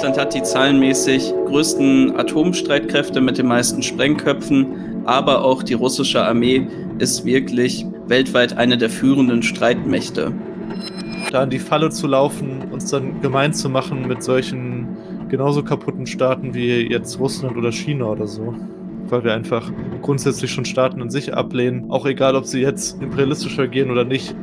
Russland hat die zahlenmäßig größten Atomstreitkräfte mit den meisten Sprengköpfen, aber auch die russische Armee ist wirklich weltweit eine der führenden Streitmächte. Da in die Falle zu laufen, uns dann gemein zu machen mit solchen genauso kaputten Staaten wie jetzt Russland oder China oder so. Weil wir einfach grundsätzlich schon Staaten an sich ablehnen, auch egal, ob sie jetzt imperialistisch agieren oder nicht.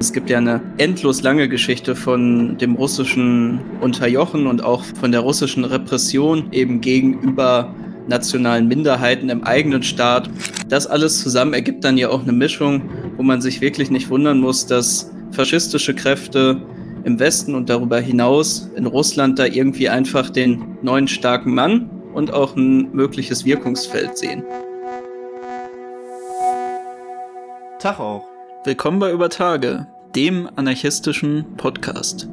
Es gibt ja eine endlos lange Geschichte von dem russischen Unterjochen und auch von der russischen Repression eben gegenüber nationalen Minderheiten im eigenen Staat. Das alles zusammen ergibt dann ja auch eine Mischung, wo man sich wirklich nicht wundern muss, dass faschistische Kräfte im Westen und darüber hinaus in Russland da irgendwie einfach den neuen starken Mann und auch ein mögliches Wirkungsfeld sehen. Tag auch. Willkommen bei Über dem anarchistischen Podcast.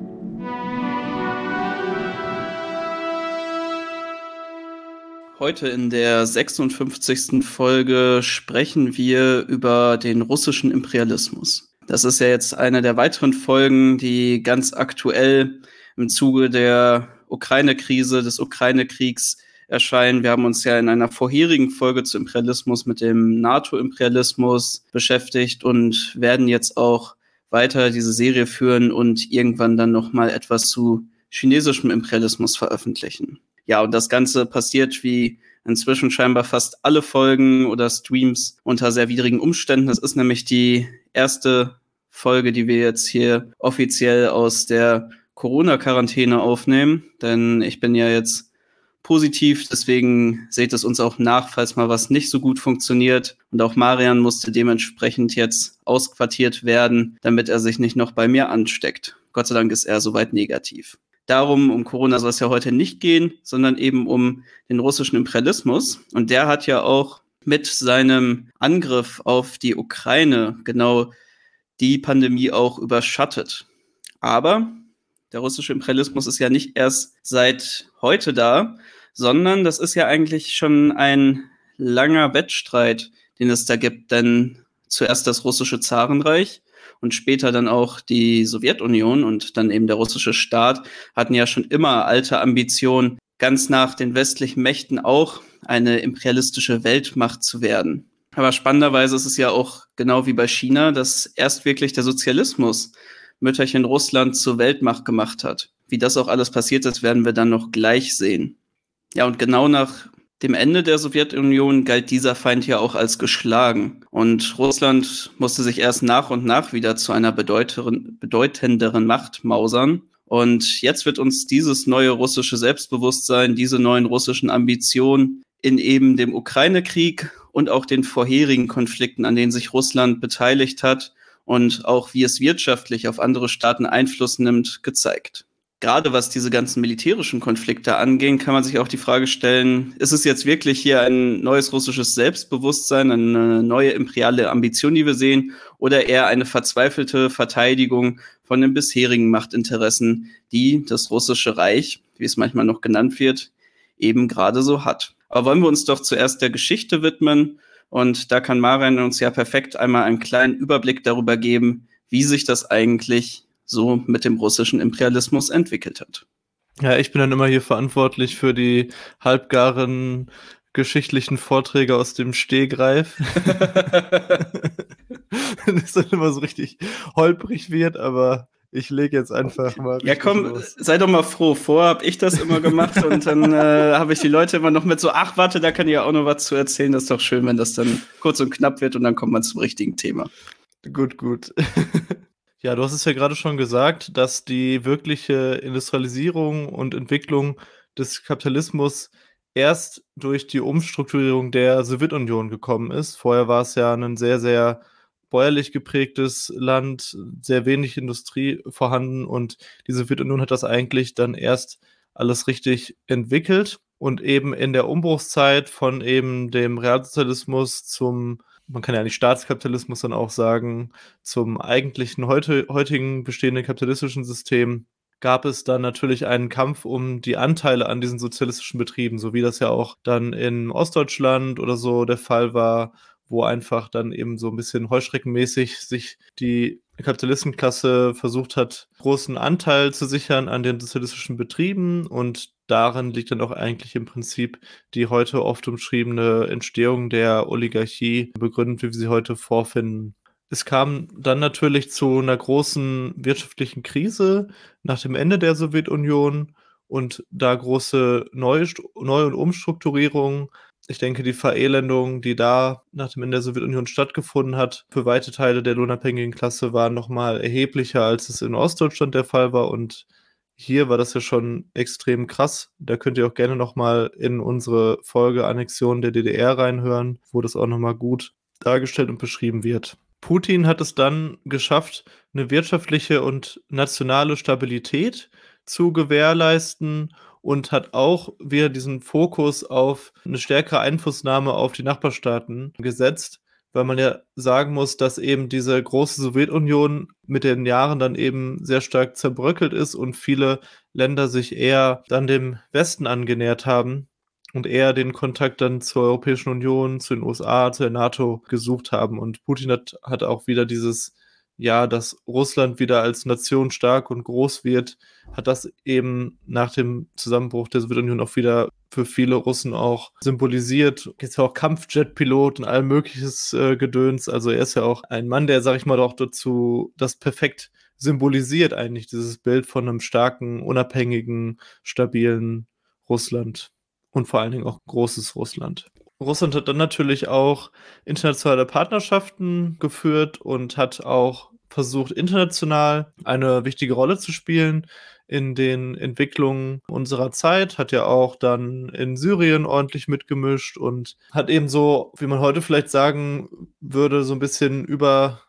Heute in der 56. Folge sprechen wir über den russischen Imperialismus. Das ist ja jetzt eine der weiteren Folgen, die ganz aktuell im Zuge der Ukraine-Krise, des Ukraine-Kriegs erscheinen. Wir haben uns ja in einer vorherigen Folge zu Imperialismus mit dem NATO-Imperialismus beschäftigt und werden jetzt auch weiter diese Serie führen und irgendwann dann noch mal etwas zu chinesischem Imperialismus veröffentlichen. Ja, und das Ganze passiert wie inzwischen scheinbar fast alle Folgen oder Streams unter sehr widrigen Umständen. Das ist nämlich die erste Folge, die wir jetzt hier offiziell aus der Corona-Quarantäne aufnehmen, denn ich bin ja jetzt positiv, deswegen seht es uns auch nach, falls mal was nicht so gut funktioniert. Und auch Marian musste dementsprechend jetzt ausquartiert werden, damit er sich nicht noch bei mir ansteckt. Gott sei Dank ist er soweit negativ. Darum, um Corona soll es ja heute nicht gehen, sondern eben um den russischen Imperialismus. Und der hat ja auch mit seinem Angriff auf die Ukraine genau die Pandemie auch überschattet. Aber der russische Imperialismus ist ja nicht erst seit heute da, sondern das ist ja eigentlich schon ein langer Wettstreit, den es da gibt. Denn zuerst das russische Zarenreich und später dann auch die Sowjetunion und dann eben der russische Staat hatten ja schon immer alte Ambitionen, ganz nach den westlichen Mächten auch eine imperialistische Weltmacht zu werden. Aber spannenderweise ist es ja auch genau wie bei China, dass erst wirklich der Sozialismus Mütterchen Russland zur Weltmacht gemacht hat. Wie das auch alles passiert ist, werden wir dann noch gleich sehen. Ja, und genau nach dem Ende der Sowjetunion galt dieser Feind ja auch als geschlagen. Und Russland musste sich erst nach und nach wieder zu einer bedeutenderen Macht mausern. Und jetzt wird uns dieses neue russische Selbstbewusstsein, diese neuen russischen Ambitionen in eben dem Ukraine-Krieg und auch den vorherigen Konflikten, an denen sich Russland beteiligt hat und auch wie es wirtschaftlich auf andere Staaten Einfluss nimmt, gezeigt gerade was diese ganzen militärischen Konflikte angehen, kann man sich auch die Frage stellen, ist es jetzt wirklich hier ein neues russisches Selbstbewusstsein, eine neue imperiale Ambition, die wir sehen, oder eher eine verzweifelte Verteidigung von den bisherigen Machtinteressen, die das russische Reich, wie es manchmal noch genannt wird, eben gerade so hat. Aber wollen wir uns doch zuerst der Geschichte widmen und da kann Marian uns ja perfekt einmal einen kleinen Überblick darüber geben, wie sich das eigentlich so mit dem russischen Imperialismus entwickelt hat. Ja, ich bin dann immer hier verantwortlich für die halbgaren geschichtlichen Vorträge aus dem Stehgreif. das dann immer so richtig holprig wird, aber ich lege jetzt einfach mal. Ja, komm, los. sei doch mal froh. Vorher habe ich das immer gemacht und dann äh, habe ich die Leute immer noch mit so, ach, warte, da kann ich ja auch noch was zu erzählen. Das ist doch schön, wenn das dann kurz und knapp wird und dann kommt man zum richtigen Thema. Gut, gut. Ja, du hast es ja gerade schon gesagt, dass die wirkliche Industrialisierung und Entwicklung des Kapitalismus erst durch die Umstrukturierung der Sowjetunion gekommen ist. Vorher war es ja ein sehr, sehr bäuerlich geprägtes Land, sehr wenig Industrie vorhanden und die Sowjetunion hat das eigentlich dann erst alles richtig entwickelt und eben in der Umbruchszeit von eben dem Realsozialismus zum man kann ja nicht Staatskapitalismus dann auch sagen, zum eigentlichen heute, heutigen bestehenden kapitalistischen System gab es dann natürlich einen Kampf um die Anteile an diesen sozialistischen Betrieben, so wie das ja auch dann in Ostdeutschland oder so der Fall war, wo einfach dann eben so ein bisschen heuschreckenmäßig sich die Kapitalistenklasse versucht hat, großen Anteil zu sichern an den sozialistischen Betrieben und darin liegt dann auch eigentlich im Prinzip die heute oft umschriebene Entstehung der Oligarchie begründet, wie wir sie heute vorfinden. Es kam dann natürlich zu einer großen wirtschaftlichen Krise nach dem Ende der Sowjetunion und da große Neu- Neu- und Umstrukturierungen ich denke, die Verelendung, die da nach dem Ende der Sowjetunion stattgefunden hat, für weite Teile der lohnabhängigen Klasse war nochmal erheblicher, als es in Ostdeutschland der Fall war. Und hier war das ja schon extrem krass. Da könnt ihr auch gerne nochmal in unsere Folge Annexion der DDR reinhören, wo das auch nochmal gut dargestellt und beschrieben wird. Putin hat es dann geschafft, eine wirtschaftliche und nationale Stabilität zu gewährleisten und hat auch wieder diesen Fokus auf eine stärkere Einflussnahme auf die Nachbarstaaten gesetzt, weil man ja sagen muss, dass eben diese große Sowjetunion mit den Jahren dann eben sehr stark zerbröckelt ist und viele Länder sich eher dann dem Westen angenähert haben und eher den Kontakt dann zur Europäischen Union, zu den USA, zu der NATO gesucht haben. Und Putin hat, hat auch wieder dieses ja, dass Russland wieder als Nation stark und groß wird, hat das eben nach dem Zusammenbruch der Sowjetunion auch wieder für viele Russen auch symbolisiert. Jetzt auch Kampfjet-Pilot und all mögliches äh, Gedöns. Also er ist ja auch ein Mann, der, sag ich mal, doch dazu das perfekt symbolisiert eigentlich, dieses Bild von einem starken, unabhängigen, stabilen Russland und vor allen Dingen auch großes Russland. Russland hat dann natürlich auch internationale Partnerschaften geführt und hat auch versucht, international eine wichtige Rolle zu spielen in den Entwicklungen unserer Zeit, hat ja auch dann in Syrien ordentlich mitgemischt und hat eben so, wie man heute vielleicht sagen würde, so ein bisschen über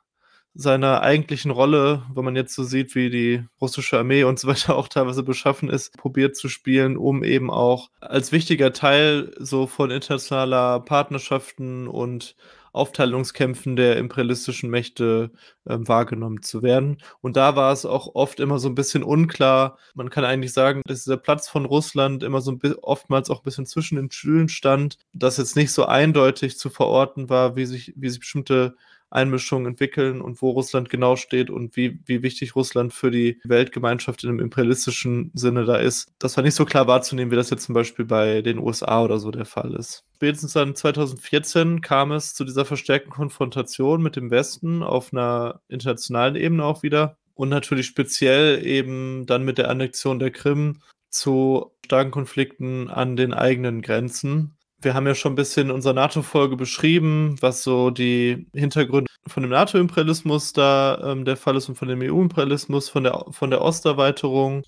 seiner eigentlichen Rolle, wenn man jetzt so sieht, wie die russische Armee und so weiter auch teilweise beschaffen ist, probiert zu spielen, um eben auch als wichtiger Teil so von internationaler Partnerschaften und Aufteilungskämpfen der imperialistischen Mächte äh, wahrgenommen zu werden. Und da war es auch oft immer so ein bisschen unklar. Man kann eigentlich sagen, dass dieser Platz von Russland immer so ein oftmals auch ein bisschen zwischen den Stühlen stand, dass jetzt nicht so eindeutig zu verorten war, wie sich, wie sich bestimmte Einmischungen entwickeln und wo Russland genau steht und wie, wie wichtig Russland für die Weltgemeinschaft in einem imperialistischen Sinne da ist. Das war nicht so klar wahrzunehmen, wie das jetzt zum Beispiel bei den USA oder so der Fall ist. Spätestens dann 2014 kam es zu dieser verstärkten Konfrontation mit dem Westen auf einer internationalen Ebene auch wieder und natürlich speziell eben dann mit der Annexion der Krim zu starken Konflikten an den eigenen Grenzen wir haben ja schon ein bisschen in unserer NATO-Folge beschrieben, was so die Hintergründe von dem NATO-Imperialismus da ähm, der Fall ist und von dem EU-Imperialismus, von der, von der Osterweiterung.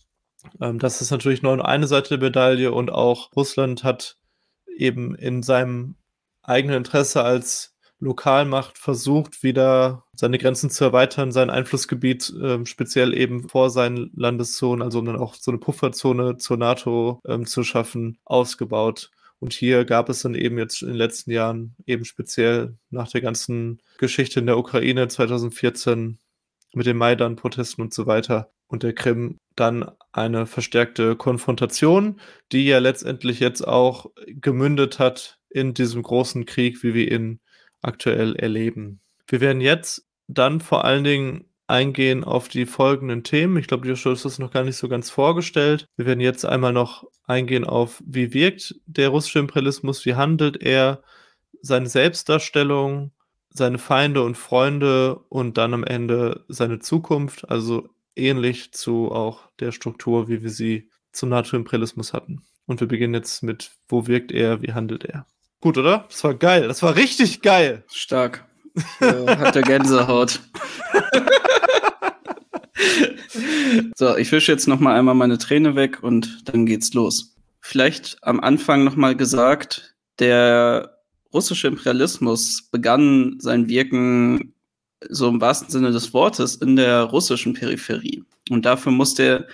Ähm, das ist natürlich nur eine Seite der Medaille und auch Russland hat eben in seinem eigenen Interesse als Lokalmacht versucht, wieder seine Grenzen zu erweitern, sein Einflussgebiet ähm, speziell eben vor seinen Landeszonen, also um dann auch so eine Pufferzone zur NATO ähm, zu schaffen, ausgebaut. Und hier gab es dann eben jetzt in den letzten Jahren, eben speziell nach der ganzen Geschichte in der Ukraine 2014 mit den Maidan-Protesten und so weiter und der Krim dann eine verstärkte Konfrontation, die ja letztendlich jetzt auch gemündet hat in diesem großen Krieg, wie wir ihn aktuell erleben. Wir werden jetzt dann vor allen Dingen eingehen auf die folgenden Themen. Ich glaube, Joshua ist das noch gar nicht so ganz vorgestellt. Wir werden jetzt einmal noch eingehen auf, wie wirkt der russische Imperialismus, wie handelt er, seine Selbstdarstellung, seine Feinde und Freunde und dann am Ende seine Zukunft, also ähnlich zu auch der Struktur, wie wir sie zum NATO-Imperialismus hatten. Und wir beginnen jetzt mit, wo wirkt er, wie handelt er. Gut, oder? Das war geil. Das war richtig geil. Stark. Äh, hat der Gänsehaut. so, ich wische jetzt noch mal einmal meine Träne weg und dann geht's los. Vielleicht am Anfang noch mal gesagt, der russische Imperialismus begann sein Wirken so im wahrsten Sinne des Wortes in der russischen Peripherie. Und dafür musste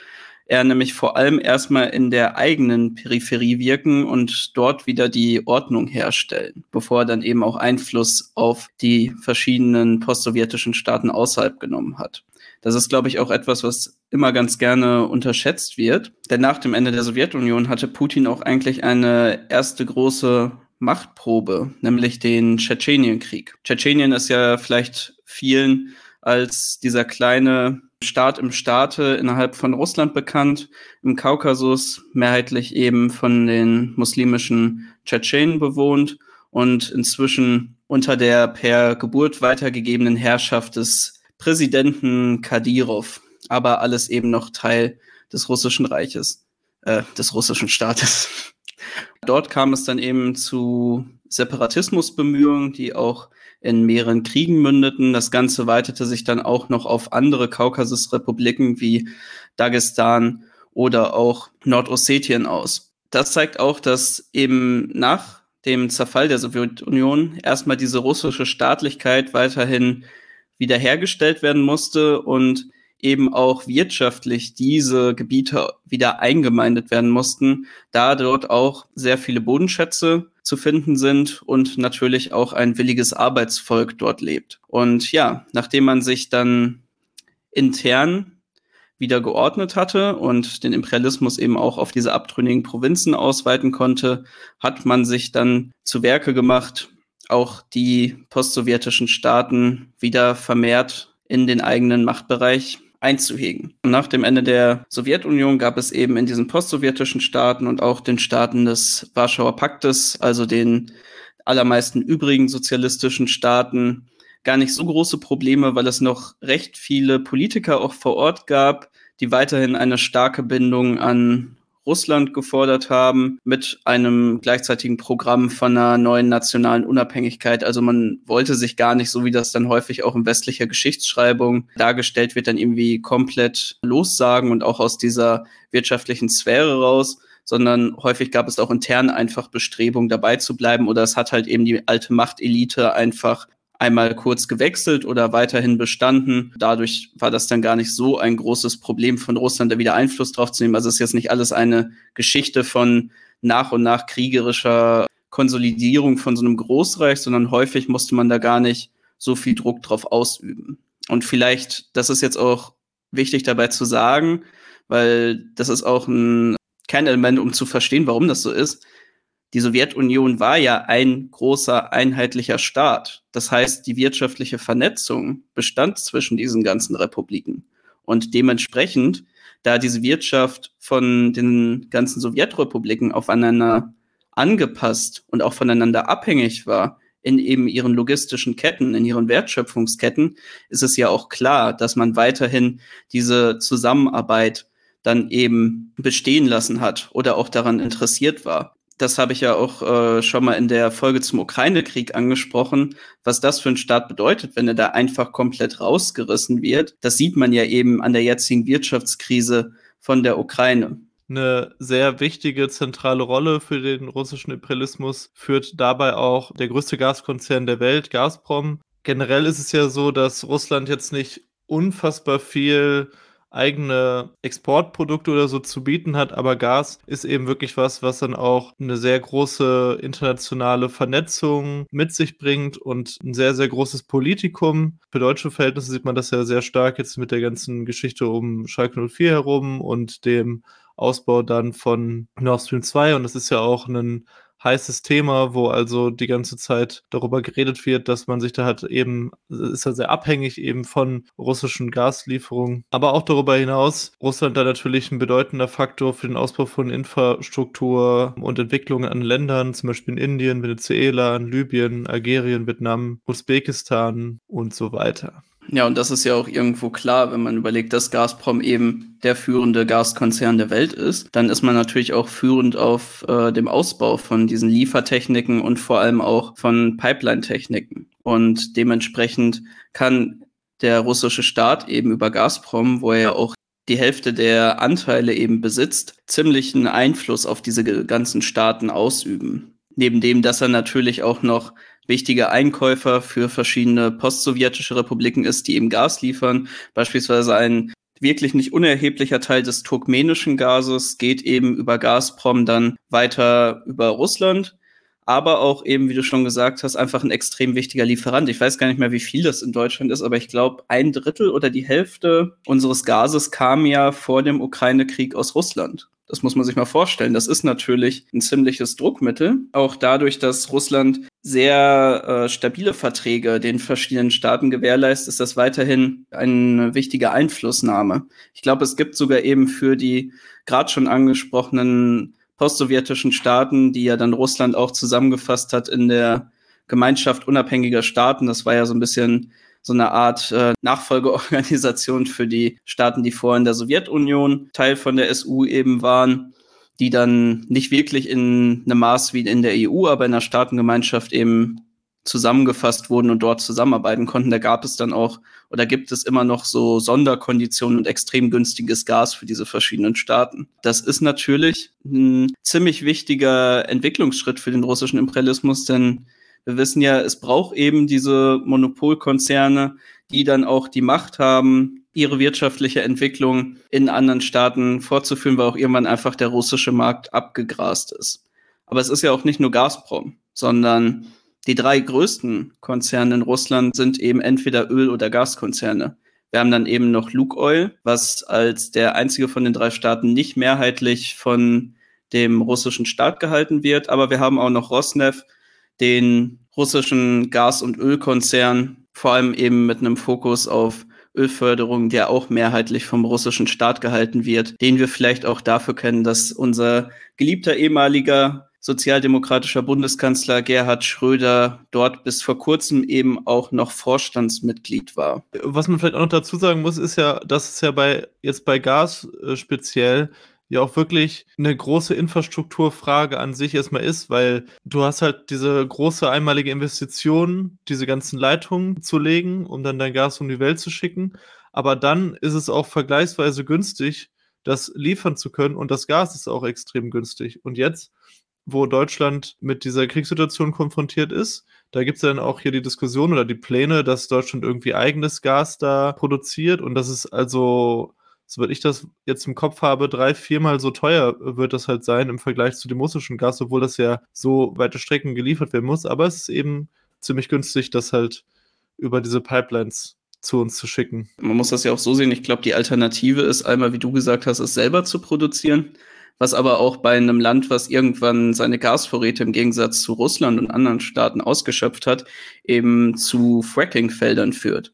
er nämlich vor allem erstmal in der eigenen Peripherie wirken und dort wieder die Ordnung herstellen, bevor er dann eben auch Einfluss auf die verschiedenen postsowjetischen Staaten außerhalb genommen hat. Das ist, glaube ich, auch etwas, was immer ganz gerne unterschätzt wird. Denn nach dem Ende der Sowjetunion hatte Putin auch eigentlich eine erste große Machtprobe, nämlich den Tschetschenienkrieg. Tschetschenien ist ja vielleicht vielen als dieser kleine Staat im Staate innerhalb von Russland bekannt, im Kaukasus mehrheitlich eben von den muslimischen Tschetschenen bewohnt und inzwischen unter der per Geburt weitergegebenen Herrschaft des Präsidenten Kadyrov, aber alles eben noch Teil des russischen Reiches, äh, des russischen Staates. Dort kam es dann eben zu Separatismusbemühungen, die auch in mehreren Kriegen mündeten. Das Ganze weitete sich dann auch noch auf andere Kaukasusrepubliken wie Dagestan oder auch Nordossetien aus. Das zeigt auch, dass eben nach dem Zerfall der Sowjetunion erstmal diese russische Staatlichkeit weiterhin wiederhergestellt werden musste und eben auch wirtschaftlich diese Gebiete wieder eingemeindet werden mussten, da dort auch sehr viele Bodenschätze zu finden sind und natürlich auch ein williges Arbeitsvolk dort lebt. Und ja, nachdem man sich dann intern wieder geordnet hatte und den Imperialismus eben auch auf diese abtrünnigen Provinzen ausweiten konnte, hat man sich dann zu Werke gemacht, auch die postsowjetischen Staaten wieder vermehrt in den eigenen Machtbereich einzuhegen. Nach dem Ende der Sowjetunion gab es eben in diesen postsowjetischen Staaten und auch den Staaten des Warschauer Paktes, also den allermeisten übrigen sozialistischen Staaten, gar nicht so große Probleme, weil es noch recht viele Politiker auch vor Ort gab, die weiterhin eine starke Bindung an Russland gefordert haben, mit einem gleichzeitigen Programm von einer neuen nationalen Unabhängigkeit. Also man wollte sich gar nicht, so wie das dann häufig auch in westlicher Geschichtsschreibung dargestellt wird, dann irgendwie komplett lossagen und auch aus dieser wirtschaftlichen Sphäre raus, sondern häufig gab es auch intern einfach Bestrebungen dabei zu bleiben oder es hat halt eben die alte Machtelite einfach einmal kurz gewechselt oder weiterhin bestanden. Dadurch war das dann gar nicht so ein großes Problem von Russland, da wieder Einfluss drauf zu nehmen. Also es ist jetzt nicht alles eine Geschichte von nach und nach kriegerischer Konsolidierung von so einem Großreich, sondern häufig musste man da gar nicht so viel Druck drauf ausüben. Und vielleicht, das ist jetzt auch wichtig dabei zu sagen, weil das ist auch ein Kernelement, um zu verstehen, warum das so ist die Sowjetunion war ja ein großer einheitlicher Staat. Das heißt, die wirtschaftliche Vernetzung bestand zwischen diesen ganzen Republiken. Und dementsprechend, da diese Wirtschaft von den ganzen Sowjetrepubliken aufeinander angepasst und auch voneinander abhängig war, in eben ihren logistischen Ketten, in ihren Wertschöpfungsketten, ist es ja auch klar, dass man weiterhin diese Zusammenarbeit dann eben bestehen lassen hat oder auch daran interessiert war das habe ich ja auch äh, schon mal in der Folge zum Ukraine-Krieg angesprochen, was das für einen Staat bedeutet, wenn er da einfach komplett rausgerissen wird. Das sieht man ja eben an der jetzigen Wirtschaftskrise von der Ukraine. Eine sehr wichtige zentrale Rolle für den russischen Imperialismus führt dabei auch der größte Gaskonzern der Welt, Gazprom. Generell ist es ja so, dass Russland jetzt nicht unfassbar viel eigene Exportprodukte oder so zu bieten hat, aber Gas ist eben wirklich was, was dann auch eine sehr große internationale Vernetzung mit sich bringt und ein sehr, sehr großes Politikum. Für deutsche Verhältnisse sieht man das ja sehr stark jetzt mit der ganzen Geschichte um Schalke 04 herum und dem Ausbau dann von Nord Stream 2 und das ist ja auch ein heißes Thema, wo also die ganze Zeit darüber geredet wird, dass man sich da halt eben, ist ja sehr abhängig eben von russischen Gaslieferungen. Aber auch darüber hinaus, Russland da natürlich ein bedeutender Faktor für den Ausbau von Infrastruktur und Entwicklungen an Ländern, zum Beispiel in Indien, Venezuela, Libyen, Algerien, Vietnam, Usbekistan und so weiter. Ja, und das ist ja auch irgendwo klar, wenn man überlegt, dass Gazprom eben der führende Gaskonzern der Welt ist, dann ist man natürlich auch führend auf äh, dem Ausbau von diesen Liefertechniken und vor allem auch von Pipeline-Techniken. Und dementsprechend kann der russische Staat eben über Gazprom, wo er ja auch die Hälfte der Anteile eben besitzt, ziemlichen Einfluss auf diese ganzen Staaten ausüben. Neben dem, dass er natürlich auch noch wichtiger Einkäufer für verschiedene postsowjetische Republiken ist, die eben Gas liefern. Beispielsweise ein wirklich nicht unerheblicher Teil des turkmenischen Gases geht eben über Gazprom dann weiter über Russland. Aber auch eben, wie du schon gesagt hast, einfach ein extrem wichtiger Lieferant. Ich weiß gar nicht mehr, wie viel das in Deutschland ist, aber ich glaube, ein Drittel oder die Hälfte unseres Gases kam ja vor dem Ukraine-Krieg aus Russland. Das muss man sich mal vorstellen. Das ist natürlich ein ziemliches Druckmittel. Auch dadurch, dass Russland sehr äh, stabile Verträge den verschiedenen Staaten gewährleistet, ist das weiterhin eine wichtige Einflussnahme. Ich glaube, es gibt sogar eben für die gerade schon angesprochenen postsowjetischen Staaten, die ja dann Russland auch zusammengefasst hat in der Gemeinschaft unabhängiger Staaten. Das war ja so ein bisschen so eine Art äh, Nachfolgeorganisation für die Staaten, die vorher in der Sowjetunion Teil von der SU eben waren, die dann nicht wirklich in einem Maß wie in der EU, aber in der Staatengemeinschaft eben zusammengefasst wurden und dort zusammenarbeiten konnten. Da gab es dann auch oder gibt es immer noch so Sonderkonditionen und extrem günstiges Gas für diese verschiedenen Staaten. Das ist natürlich ein ziemlich wichtiger Entwicklungsschritt für den russischen Imperialismus, denn wir wissen ja, es braucht eben diese Monopolkonzerne, die dann auch die Macht haben, ihre wirtschaftliche Entwicklung in anderen Staaten fortzuführen, weil auch irgendwann einfach der russische Markt abgegrast ist. Aber es ist ja auch nicht nur Gazprom, sondern die drei größten Konzerne in Russland sind eben entweder Öl- oder Gaskonzerne. Wir haben dann eben noch Lukoil, was als der einzige von den drei Staaten nicht mehrheitlich von dem russischen Staat gehalten wird. Aber wir haben auch noch Rosneft, den russischen Gas- und Ölkonzern, vor allem eben mit einem Fokus auf Ölförderung, der auch mehrheitlich vom russischen Staat gehalten wird, den wir vielleicht auch dafür kennen, dass unser geliebter ehemaliger sozialdemokratischer Bundeskanzler Gerhard Schröder dort bis vor kurzem eben auch noch Vorstandsmitglied war. Was man vielleicht auch noch dazu sagen muss, ist ja, dass es ja bei jetzt bei Gas äh, speziell ja auch wirklich eine große Infrastrukturfrage an sich erstmal ist, weil du hast halt diese große einmalige Investition, diese ganzen Leitungen zu legen, um dann dein Gas um die Welt zu schicken. Aber dann ist es auch vergleichsweise günstig, das liefern zu können und das Gas ist auch extrem günstig. Und jetzt, wo Deutschland mit dieser Kriegssituation konfrontiert ist, da gibt es dann auch hier die Diskussion oder die Pläne, dass Deutschland irgendwie eigenes Gas da produziert und das ist also soweit ich das jetzt im Kopf habe, drei, viermal so teuer wird das halt sein im Vergleich zu dem russischen Gas, obwohl das ja so weite Strecken geliefert werden muss. Aber es ist eben ziemlich günstig, das halt über diese Pipelines zu uns zu schicken. Man muss das ja auch so sehen. Ich glaube, die Alternative ist einmal, wie du gesagt hast, es selber zu produzieren. Was aber auch bei einem Land, was irgendwann seine Gasvorräte im Gegensatz zu Russland und anderen Staaten ausgeschöpft hat, eben zu Fracking-Feldern führt.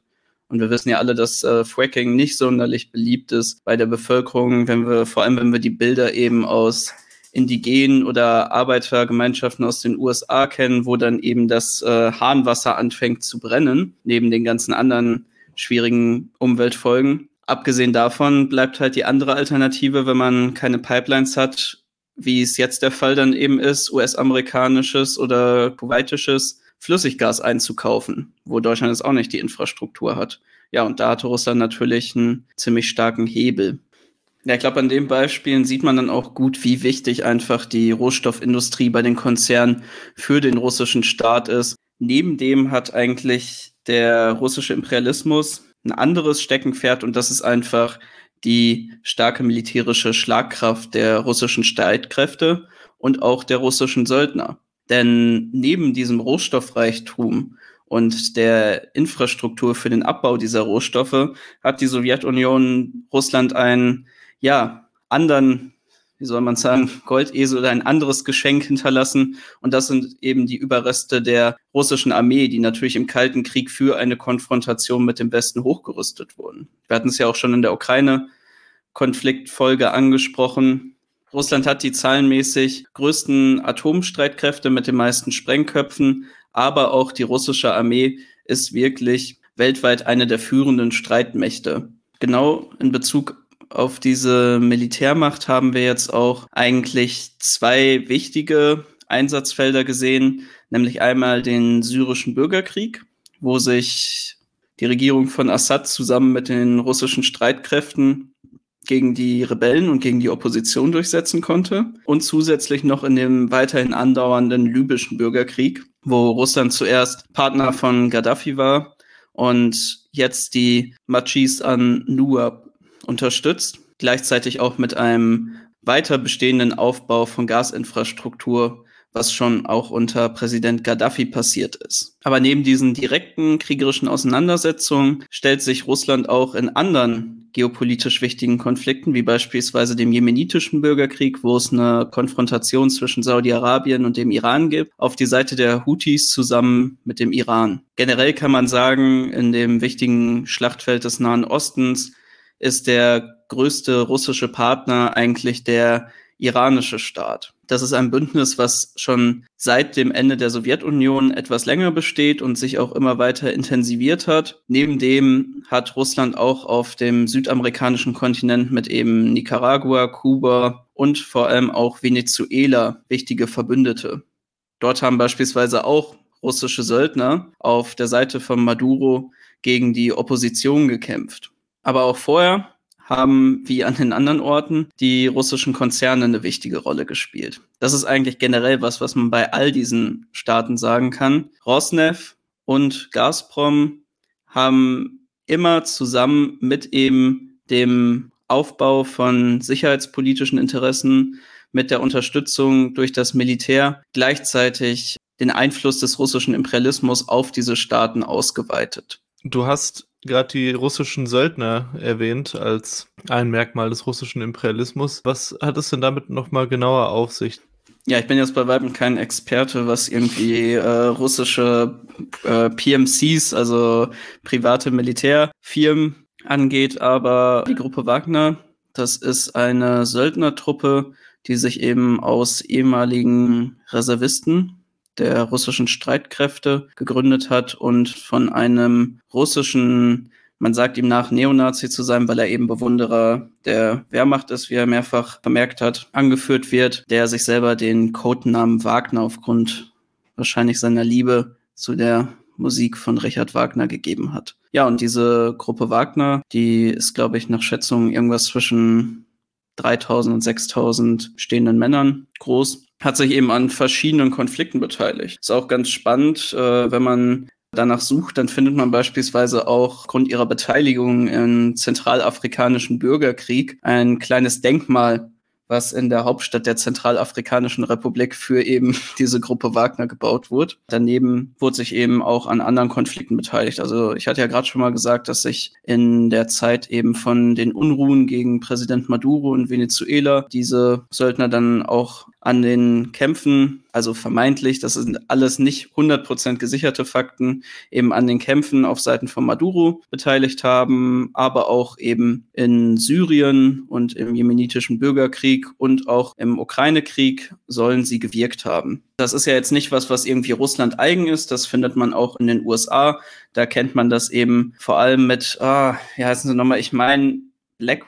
Und wir wissen ja alle, dass äh, Fracking nicht sonderlich beliebt ist bei der Bevölkerung, wenn wir, vor allem wenn wir die Bilder eben aus indigenen oder Arbeitergemeinschaften aus den USA kennen, wo dann eben das äh, Hahnwasser anfängt zu brennen, neben den ganzen anderen schwierigen Umweltfolgen. Abgesehen davon bleibt halt die andere Alternative, wenn man keine Pipelines hat, wie es jetzt der Fall dann eben ist, US-amerikanisches oder kuwaitisches Flüssiggas einzukaufen, wo Deutschland jetzt auch nicht die Infrastruktur hat. Ja, und da hatte Russland natürlich einen ziemlich starken Hebel. Ja, ich glaube, an den Beispielen sieht man dann auch gut, wie wichtig einfach die Rohstoffindustrie bei den Konzernen für den russischen Staat ist. Neben dem hat eigentlich der russische Imperialismus ein anderes Steckenpferd und das ist einfach die starke militärische Schlagkraft der russischen Streitkräfte und auch der russischen Söldner. Denn neben diesem Rohstoffreichtum und der Infrastruktur für den Abbau dieser Rohstoffe hat die Sowjetunion Russland einen, ja, anderen, wie soll man sagen, Goldesel oder ein anderes Geschenk hinterlassen. Und das sind eben die Überreste der russischen Armee, die natürlich im Kalten Krieg für eine Konfrontation mit dem Westen hochgerüstet wurden. Wir hatten es ja auch schon in der Ukraine-Konfliktfolge angesprochen. Russland hat die zahlenmäßig größten Atomstreitkräfte mit den meisten Sprengköpfen, aber auch die russische Armee ist wirklich weltweit eine der führenden Streitmächte. Genau in Bezug auf diese Militärmacht haben wir jetzt auch eigentlich zwei wichtige Einsatzfelder gesehen, nämlich einmal den syrischen Bürgerkrieg, wo sich die Regierung von Assad zusammen mit den russischen Streitkräften gegen die Rebellen und gegen die Opposition durchsetzen konnte. Und zusätzlich noch in dem weiterhin andauernden libyschen Bürgerkrieg, wo Russland zuerst Partner von Gaddafi war und jetzt die Machis an Nuab unterstützt, gleichzeitig auch mit einem weiter bestehenden Aufbau von Gasinfrastruktur was schon auch unter Präsident Gaddafi passiert ist. Aber neben diesen direkten kriegerischen Auseinandersetzungen stellt sich Russland auch in anderen geopolitisch wichtigen Konflikten, wie beispielsweise dem jemenitischen Bürgerkrieg, wo es eine Konfrontation zwischen Saudi-Arabien und dem Iran gibt, auf die Seite der Houthis zusammen mit dem Iran. Generell kann man sagen, in dem wichtigen Schlachtfeld des Nahen Ostens ist der größte russische Partner eigentlich der iranische Staat. Das ist ein Bündnis, was schon seit dem Ende der Sowjetunion etwas länger besteht und sich auch immer weiter intensiviert hat. Neben dem hat Russland auch auf dem südamerikanischen Kontinent mit eben Nicaragua, Kuba und vor allem auch Venezuela wichtige Verbündete. Dort haben beispielsweise auch russische Söldner auf der Seite von Maduro gegen die Opposition gekämpft. Aber auch vorher haben, wie an den anderen Orten, die russischen Konzerne eine wichtige Rolle gespielt. Das ist eigentlich generell was, was man bei all diesen Staaten sagen kann. Rosneft und Gazprom haben immer zusammen mit eben dem Aufbau von sicherheitspolitischen Interessen, mit der Unterstützung durch das Militär gleichzeitig den Einfluss des russischen Imperialismus auf diese Staaten ausgeweitet. Du hast gerade die russischen Söldner erwähnt als ein Merkmal des russischen Imperialismus. Was hat es denn damit nochmal genauer auf sich? Ja, ich bin jetzt bei weitem kein Experte, was irgendwie äh, russische äh, PMCs, also private Militärfirmen angeht, aber die Gruppe Wagner, das ist eine Söldnertruppe, die sich eben aus ehemaligen Reservisten der russischen Streitkräfte gegründet hat und von einem russischen, man sagt ihm nach, Neonazi zu sein, weil er eben Bewunderer der Wehrmacht ist, wie er mehrfach bemerkt hat, angeführt wird, der sich selber den Codenamen Wagner aufgrund wahrscheinlich seiner Liebe zu der Musik von Richard Wagner gegeben hat. Ja, und diese Gruppe Wagner, die ist, glaube ich, nach Schätzung irgendwas zwischen 3000 und 6000 stehenden Männern groß hat sich eben an verschiedenen Konflikten beteiligt. Ist auch ganz spannend, äh, wenn man danach sucht, dann findet man beispielsweise auch aufgrund ihrer Beteiligung im zentralafrikanischen Bürgerkrieg ein kleines Denkmal was in der Hauptstadt der Zentralafrikanischen Republik für eben diese Gruppe Wagner gebaut wurde. Daneben wurde sich eben auch an anderen Konflikten beteiligt. Also ich hatte ja gerade schon mal gesagt, dass sich in der Zeit eben von den Unruhen gegen Präsident Maduro in Venezuela diese Söldner dann auch an den Kämpfen, also vermeintlich, das sind alles nicht 100% gesicherte Fakten, eben an den Kämpfen auf Seiten von Maduro beteiligt haben, aber auch eben in Syrien und im jemenitischen Bürgerkrieg und auch im Ukraine-Krieg sollen sie gewirkt haben. Das ist ja jetzt nicht was, was irgendwie Russland eigen ist, das findet man auch in den USA. Da kennt man das eben vor allem mit, ah, wie heißen sie nochmal, ich meine Black,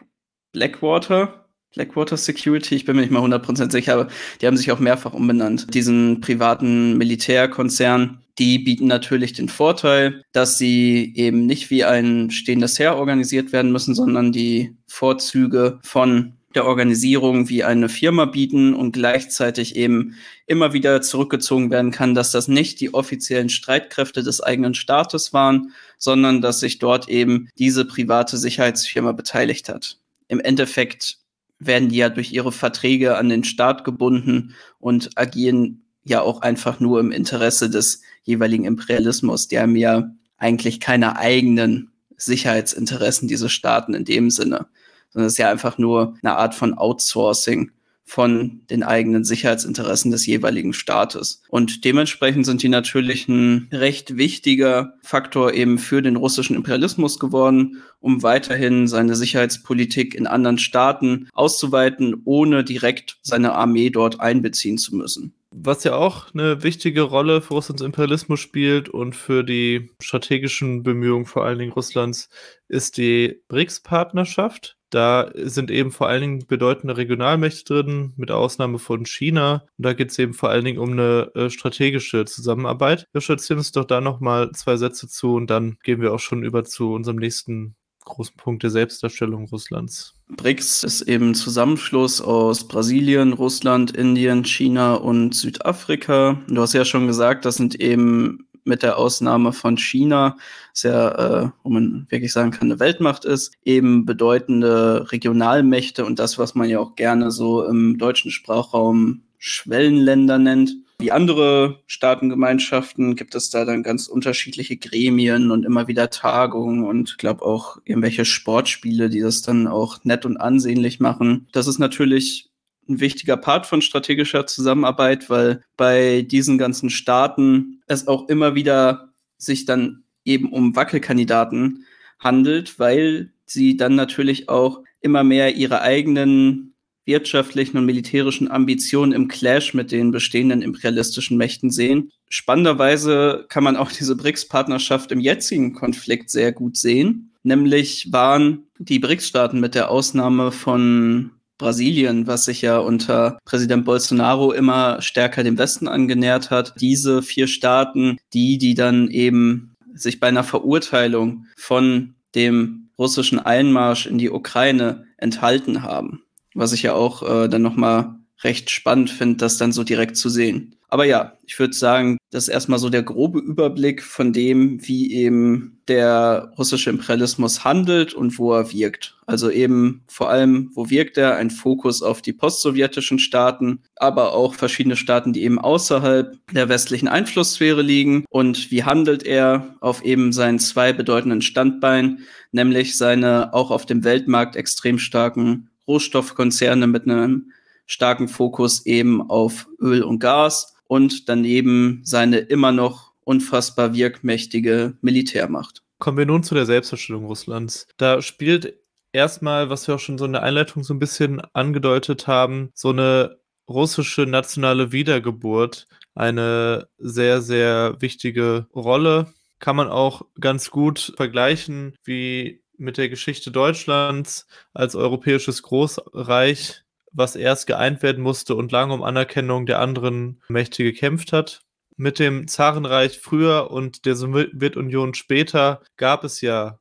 Blackwater, Blackwater Security, ich bin mir nicht mal 100% sicher, aber die haben sich auch mehrfach umbenannt. Diesen privaten Militärkonzern, die bieten natürlich den Vorteil, dass sie eben nicht wie ein stehendes Heer organisiert werden müssen, sondern die Vorzüge von der Organisierung wie eine Firma bieten und gleichzeitig eben immer wieder zurückgezogen werden kann, dass das nicht die offiziellen Streitkräfte des eigenen Staates waren, sondern dass sich dort eben diese private Sicherheitsfirma beteiligt hat. Im Endeffekt werden die ja durch ihre Verträge an den Staat gebunden und agieren ja auch einfach nur im Interesse des jeweiligen Imperialismus, der mir eigentlich keine eigenen Sicherheitsinteressen diese Staaten in dem Sinne, sondern es ist ja einfach nur eine Art von Outsourcing von den eigenen Sicherheitsinteressen des jeweiligen Staates. Und dementsprechend sind die natürlich ein recht wichtiger Faktor eben für den russischen Imperialismus geworden, um weiterhin seine Sicherheitspolitik in anderen Staaten auszuweiten, ohne direkt seine Armee dort einbeziehen zu müssen. Was ja auch eine wichtige Rolle für Russlands Imperialismus spielt und für die strategischen Bemühungen vor allen Dingen Russlands, ist die BRICS-Partnerschaft. Da sind eben vor allen Dingen bedeutende Regionalmächte drin, mit Ausnahme von China. Und da geht es eben vor allen Dingen um eine äh, strategische Zusammenarbeit. Wir erzähl uns doch da nochmal zwei Sätze zu und dann gehen wir auch schon über zu unserem nächsten großen Punkt der Selbstdarstellung Russlands. BRICS ist eben Zusammenschluss aus Brasilien, Russland, Indien, China und Südafrika. Du hast ja schon gesagt, das sind eben mit der Ausnahme von China, ja, äh, wo man wirklich sagen kann, eine Weltmacht ist, eben bedeutende Regionalmächte und das, was man ja auch gerne so im deutschen Sprachraum Schwellenländer nennt. Wie andere Staatengemeinschaften gibt es da dann ganz unterschiedliche Gremien und immer wieder Tagungen und ich glaube auch irgendwelche Sportspiele, die das dann auch nett und ansehnlich machen. Das ist natürlich ein wichtiger Part von strategischer Zusammenarbeit, weil bei diesen ganzen Staaten es auch immer wieder sich dann eben um Wackelkandidaten handelt, weil sie dann natürlich auch immer mehr ihre eigenen wirtschaftlichen und militärischen Ambitionen im Clash mit den bestehenden imperialistischen Mächten sehen. Spannenderweise kann man auch diese BRICS-Partnerschaft im jetzigen Konflikt sehr gut sehen. Nämlich waren die BRICS-Staaten mit der Ausnahme von Brasilien, was sich ja unter Präsident Bolsonaro immer stärker dem Westen angenähert hat, diese vier Staaten, die, die dann eben sich bei einer Verurteilung von dem russischen Einmarsch in die Ukraine enthalten haben was ich ja auch äh, dann nochmal recht spannend finde, das dann so direkt zu sehen. Aber ja, ich würde sagen, das ist erstmal so der grobe Überblick von dem, wie eben der russische Imperialismus handelt und wo er wirkt. Also eben vor allem, wo wirkt er, ein Fokus auf die postsowjetischen Staaten, aber auch verschiedene Staaten, die eben außerhalb der westlichen Einflusssphäre liegen. Und wie handelt er auf eben seinen zwei bedeutenden Standbeinen, nämlich seine auch auf dem Weltmarkt extrem starken Rohstoffkonzerne mit einem starken Fokus eben auf Öl und Gas und daneben seine immer noch unfassbar wirkmächtige Militärmacht. Kommen wir nun zu der Selbstverstellung Russlands. Da spielt erstmal, was wir auch schon so in der Einleitung so ein bisschen angedeutet haben, so eine russische nationale Wiedergeburt eine sehr, sehr wichtige Rolle. Kann man auch ganz gut vergleichen, wie mit der Geschichte Deutschlands als europäisches Großreich, was erst geeint werden musste und lange um Anerkennung der anderen Mächte gekämpft hat. Mit dem Zarenreich früher und der Sowjetunion später gab es ja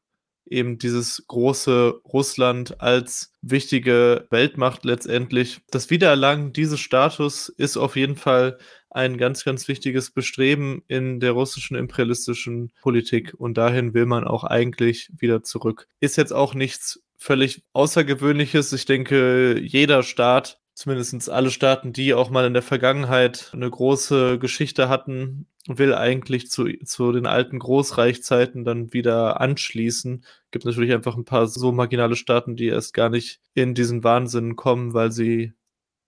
eben dieses große Russland als wichtige Weltmacht letztendlich. Das Wiedererlangen dieses Status ist auf jeden Fall ein ganz, ganz wichtiges Bestreben in der russischen imperialistischen Politik und dahin will man auch eigentlich wieder zurück. Ist jetzt auch nichts völlig Außergewöhnliches. Ich denke, jeder Staat zumindest alle Staaten, die auch mal in der Vergangenheit eine große Geschichte hatten, will eigentlich zu, zu den alten Großreichzeiten dann wieder anschließen. Gibt natürlich einfach ein paar so marginale Staaten, die erst gar nicht in diesen Wahnsinn kommen, weil sie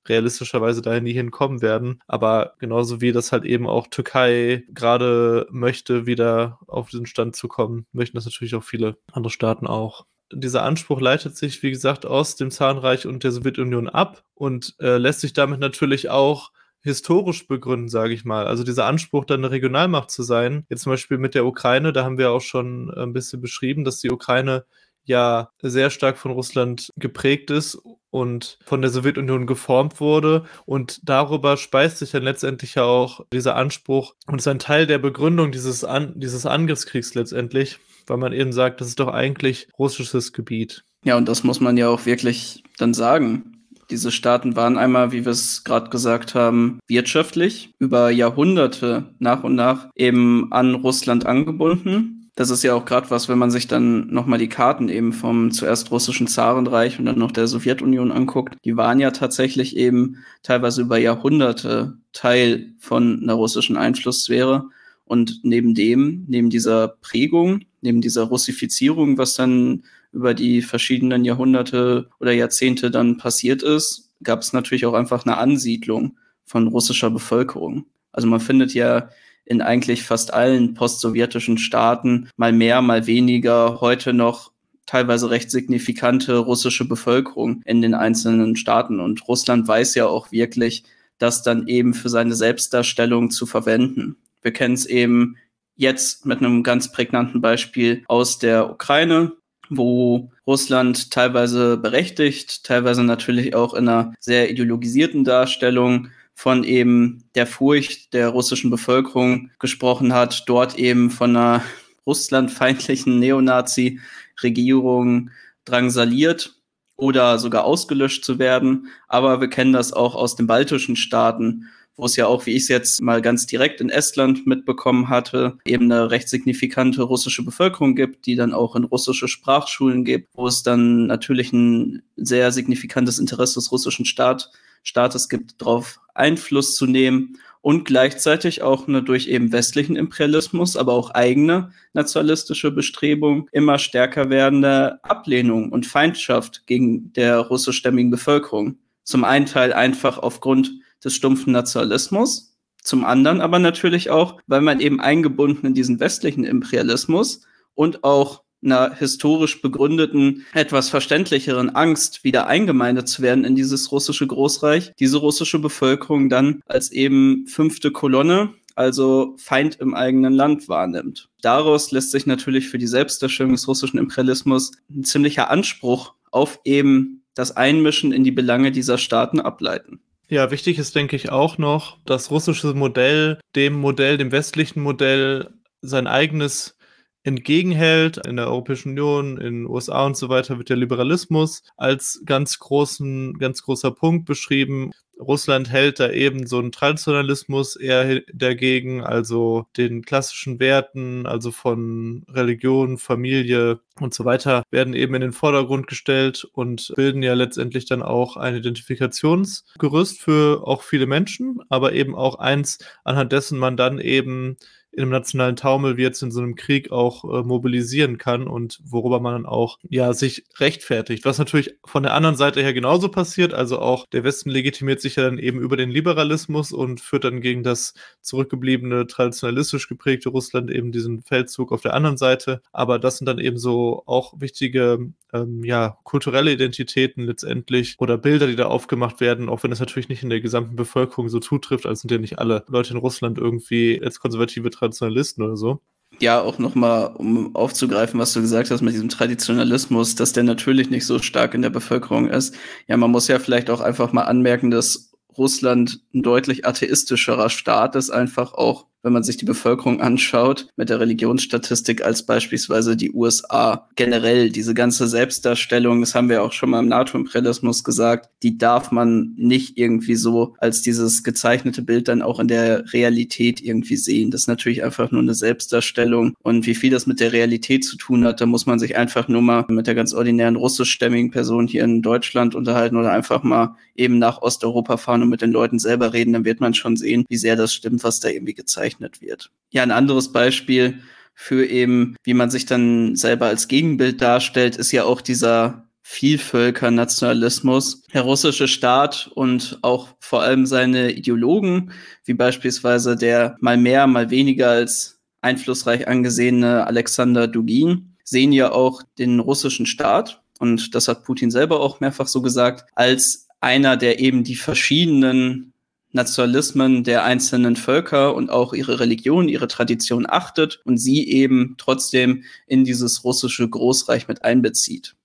realistischerweise dahin nie hinkommen werden. Aber genauso wie das halt eben auch Türkei gerade möchte, wieder auf diesen Stand zu kommen, möchten das natürlich auch viele andere Staaten auch. Dieser Anspruch leitet sich, wie gesagt, aus dem Zahnreich und der Sowjetunion ab und äh, lässt sich damit natürlich auch historisch begründen, sage ich mal. Also dieser Anspruch, dann eine Regionalmacht zu sein, jetzt zum Beispiel mit der Ukraine, da haben wir auch schon ein bisschen beschrieben, dass die Ukraine ja sehr stark von Russland geprägt ist und von der Sowjetunion geformt wurde. Und darüber speist sich dann letztendlich ja auch dieser Anspruch und ist ein Teil der Begründung dieses, An dieses Angriffskriegs letztendlich, weil man eben sagt, das ist doch eigentlich russisches Gebiet. Ja, und das muss man ja auch wirklich dann sagen. Diese Staaten waren einmal, wie wir es gerade gesagt haben, wirtschaftlich über Jahrhunderte nach und nach eben an Russland angebunden das ist ja auch gerade was, wenn man sich dann nochmal die Karten eben vom zuerst russischen Zarenreich und dann noch der Sowjetunion anguckt. Die waren ja tatsächlich eben teilweise über Jahrhunderte Teil von einer russischen Einflusssphäre. Und neben dem, neben dieser Prägung, neben dieser Russifizierung, was dann über die verschiedenen Jahrhunderte oder Jahrzehnte dann passiert ist, gab es natürlich auch einfach eine Ansiedlung von russischer Bevölkerung. Also man findet ja in eigentlich fast allen postsowjetischen Staaten mal mehr, mal weniger heute noch teilweise recht signifikante russische Bevölkerung in den einzelnen Staaten. Und Russland weiß ja auch wirklich, das dann eben für seine Selbstdarstellung zu verwenden. Wir kennen es eben jetzt mit einem ganz prägnanten Beispiel aus der Ukraine, wo Russland teilweise berechtigt, teilweise natürlich auch in einer sehr ideologisierten Darstellung von eben der Furcht der russischen Bevölkerung gesprochen hat, dort eben von einer russlandfeindlichen Neonazi-Regierung drangsaliert oder sogar ausgelöscht zu werden. Aber wir kennen das auch aus den baltischen Staaten, wo es ja auch, wie ich es jetzt mal ganz direkt in Estland mitbekommen hatte, eben eine recht signifikante russische Bevölkerung gibt, die dann auch in russische Sprachschulen gibt, wo es dann natürlich ein sehr signifikantes Interesse des russischen Staat, Staates gibt, darauf Einfluss zu nehmen und gleichzeitig auch eine durch eben westlichen Imperialismus, aber auch eigene nationalistische Bestrebung immer stärker werdende Ablehnung und Feindschaft gegen der russischstämmigen Bevölkerung. Zum einen Teil einfach aufgrund des stumpfen Nationalismus, zum anderen aber natürlich auch, weil man eben eingebunden in diesen westlichen Imperialismus und auch einer historisch begründeten, etwas verständlicheren Angst, wieder eingemeindet zu werden in dieses russische Großreich, diese russische Bevölkerung dann als eben fünfte Kolonne, also Feind im eigenen Land wahrnimmt. Daraus lässt sich natürlich für die Selbstdarstellung des russischen Imperialismus ein ziemlicher Anspruch auf eben das Einmischen in die Belange dieser Staaten ableiten. Ja, wichtig ist, denke ich, auch noch, das russische Modell dem Modell, dem westlichen Modell sein eigenes entgegenhält. In der Europäischen Union, in den USA und so weiter wird der Liberalismus als ganz großen, ganz großer Punkt beschrieben. Russland hält da eben so einen Traditionalismus eher dagegen, also den klassischen Werten, also von Religion, Familie und so weiter, werden eben in den Vordergrund gestellt und bilden ja letztendlich dann auch ein Identifikationsgerüst für auch viele Menschen, aber eben auch eins, anhand dessen man dann eben in einem nationalen Taumel wie jetzt in so einem Krieg auch äh, mobilisieren kann und worüber man dann auch ja sich rechtfertigt. Was natürlich von der anderen Seite her genauso passiert, also auch der Westen legitimiert sich ja dann eben über den Liberalismus und führt dann gegen das zurückgebliebene traditionalistisch geprägte Russland eben diesen Feldzug auf der anderen Seite. Aber das sind dann eben so auch wichtige ähm, ja kulturelle Identitäten letztendlich oder Bilder, die da aufgemacht werden, auch wenn das natürlich nicht in der gesamten Bevölkerung so zutrifft, also sind ja nicht alle Leute in Russland irgendwie als konservative Traditionalisten oder so. Ja, auch nochmal, um aufzugreifen, was du gesagt hast mit diesem Traditionalismus, dass der natürlich nicht so stark in der Bevölkerung ist. Ja, man muss ja vielleicht auch einfach mal anmerken, dass Russland ein deutlich atheistischerer Staat ist, einfach auch wenn man sich die Bevölkerung anschaut, mit der Religionsstatistik als beispielsweise die USA. Generell diese ganze Selbstdarstellung, das haben wir auch schon mal im NATO-Imperialismus gesagt, die darf man nicht irgendwie so als dieses gezeichnete Bild dann auch in der Realität irgendwie sehen. Das ist natürlich einfach nur eine Selbstdarstellung. Und wie viel das mit der Realität zu tun hat, da muss man sich einfach nur mal mit der ganz ordinären russischstämmigen Person hier in Deutschland unterhalten oder einfach mal eben nach Osteuropa fahren und mit den Leuten selber reden, dann wird man schon sehen, wie sehr das stimmt, was da irgendwie gezeichnet gezeichnet wird. Ja, ein anderes Beispiel für eben, wie man sich dann selber als Gegenbild darstellt, ist ja auch dieser Vielvölkernationalismus. Der russische Staat und auch vor allem seine Ideologen, wie beispielsweise der mal mehr, mal weniger als einflussreich angesehene Alexander Dugin, sehen ja auch den russischen Staat, und das hat Putin selber auch mehrfach so gesagt, als einer, der eben die verschiedenen Nationalismen der einzelnen Völker und auch ihre Religion, ihre Tradition achtet und sie eben trotzdem in dieses russische Großreich mit einbezieht.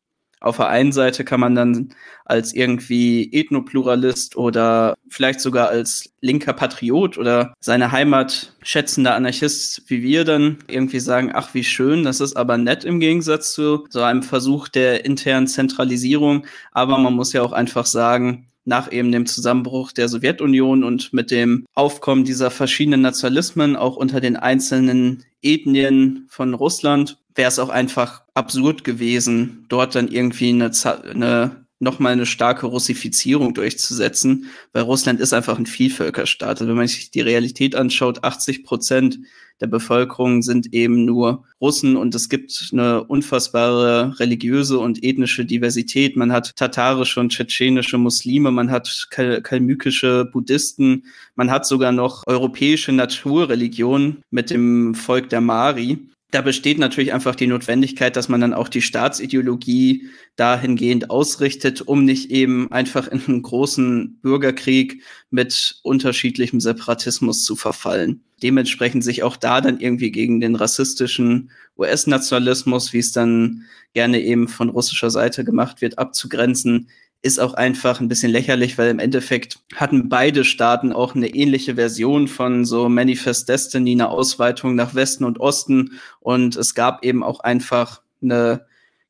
Auf der einen Seite kann man dann als irgendwie Ethnopluralist oder vielleicht sogar als linker Patriot oder seine Heimat schätzender Anarchist wie wir dann irgendwie sagen, ach wie schön, das ist aber nett im Gegensatz zu so einem Versuch der internen Zentralisierung. Aber man muss ja auch einfach sagen, nach eben dem Zusammenbruch der Sowjetunion und mit dem Aufkommen dieser verschiedenen Nationalismen auch unter den einzelnen Ethnien von Russland wäre es auch einfach absurd gewesen, dort dann irgendwie eine, eine nochmal eine starke Russifizierung durchzusetzen, weil Russland ist einfach ein Vielvölkerstaat. Also wenn man sich die Realität anschaut, 80 Prozent der Bevölkerung sind eben nur Russen und es gibt eine unfassbare religiöse und ethnische Diversität. Man hat tatarische und tschetschenische Muslime, man hat kal kalmykische Buddhisten, man hat sogar noch europäische Naturreligionen mit dem Volk der Mari da besteht natürlich einfach die Notwendigkeit, dass man dann auch die Staatsideologie dahingehend ausrichtet, um nicht eben einfach in einen großen Bürgerkrieg mit unterschiedlichem Separatismus zu verfallen. Dementsprechend sich auch da dann irgendwie gegen den rassistischen US-Nationalismus, wie es dann gerne eben von russischer Seite gemacht wird, abzugrenzen, ist auch einfach ein bisschen lächerlich, weil im Endeffekt hatten beide Staaten auch eine ähnliche Version von so Manifest Destiny, eine Ausweitung nach Westen und Osten. Und es gab eben auch einfach eine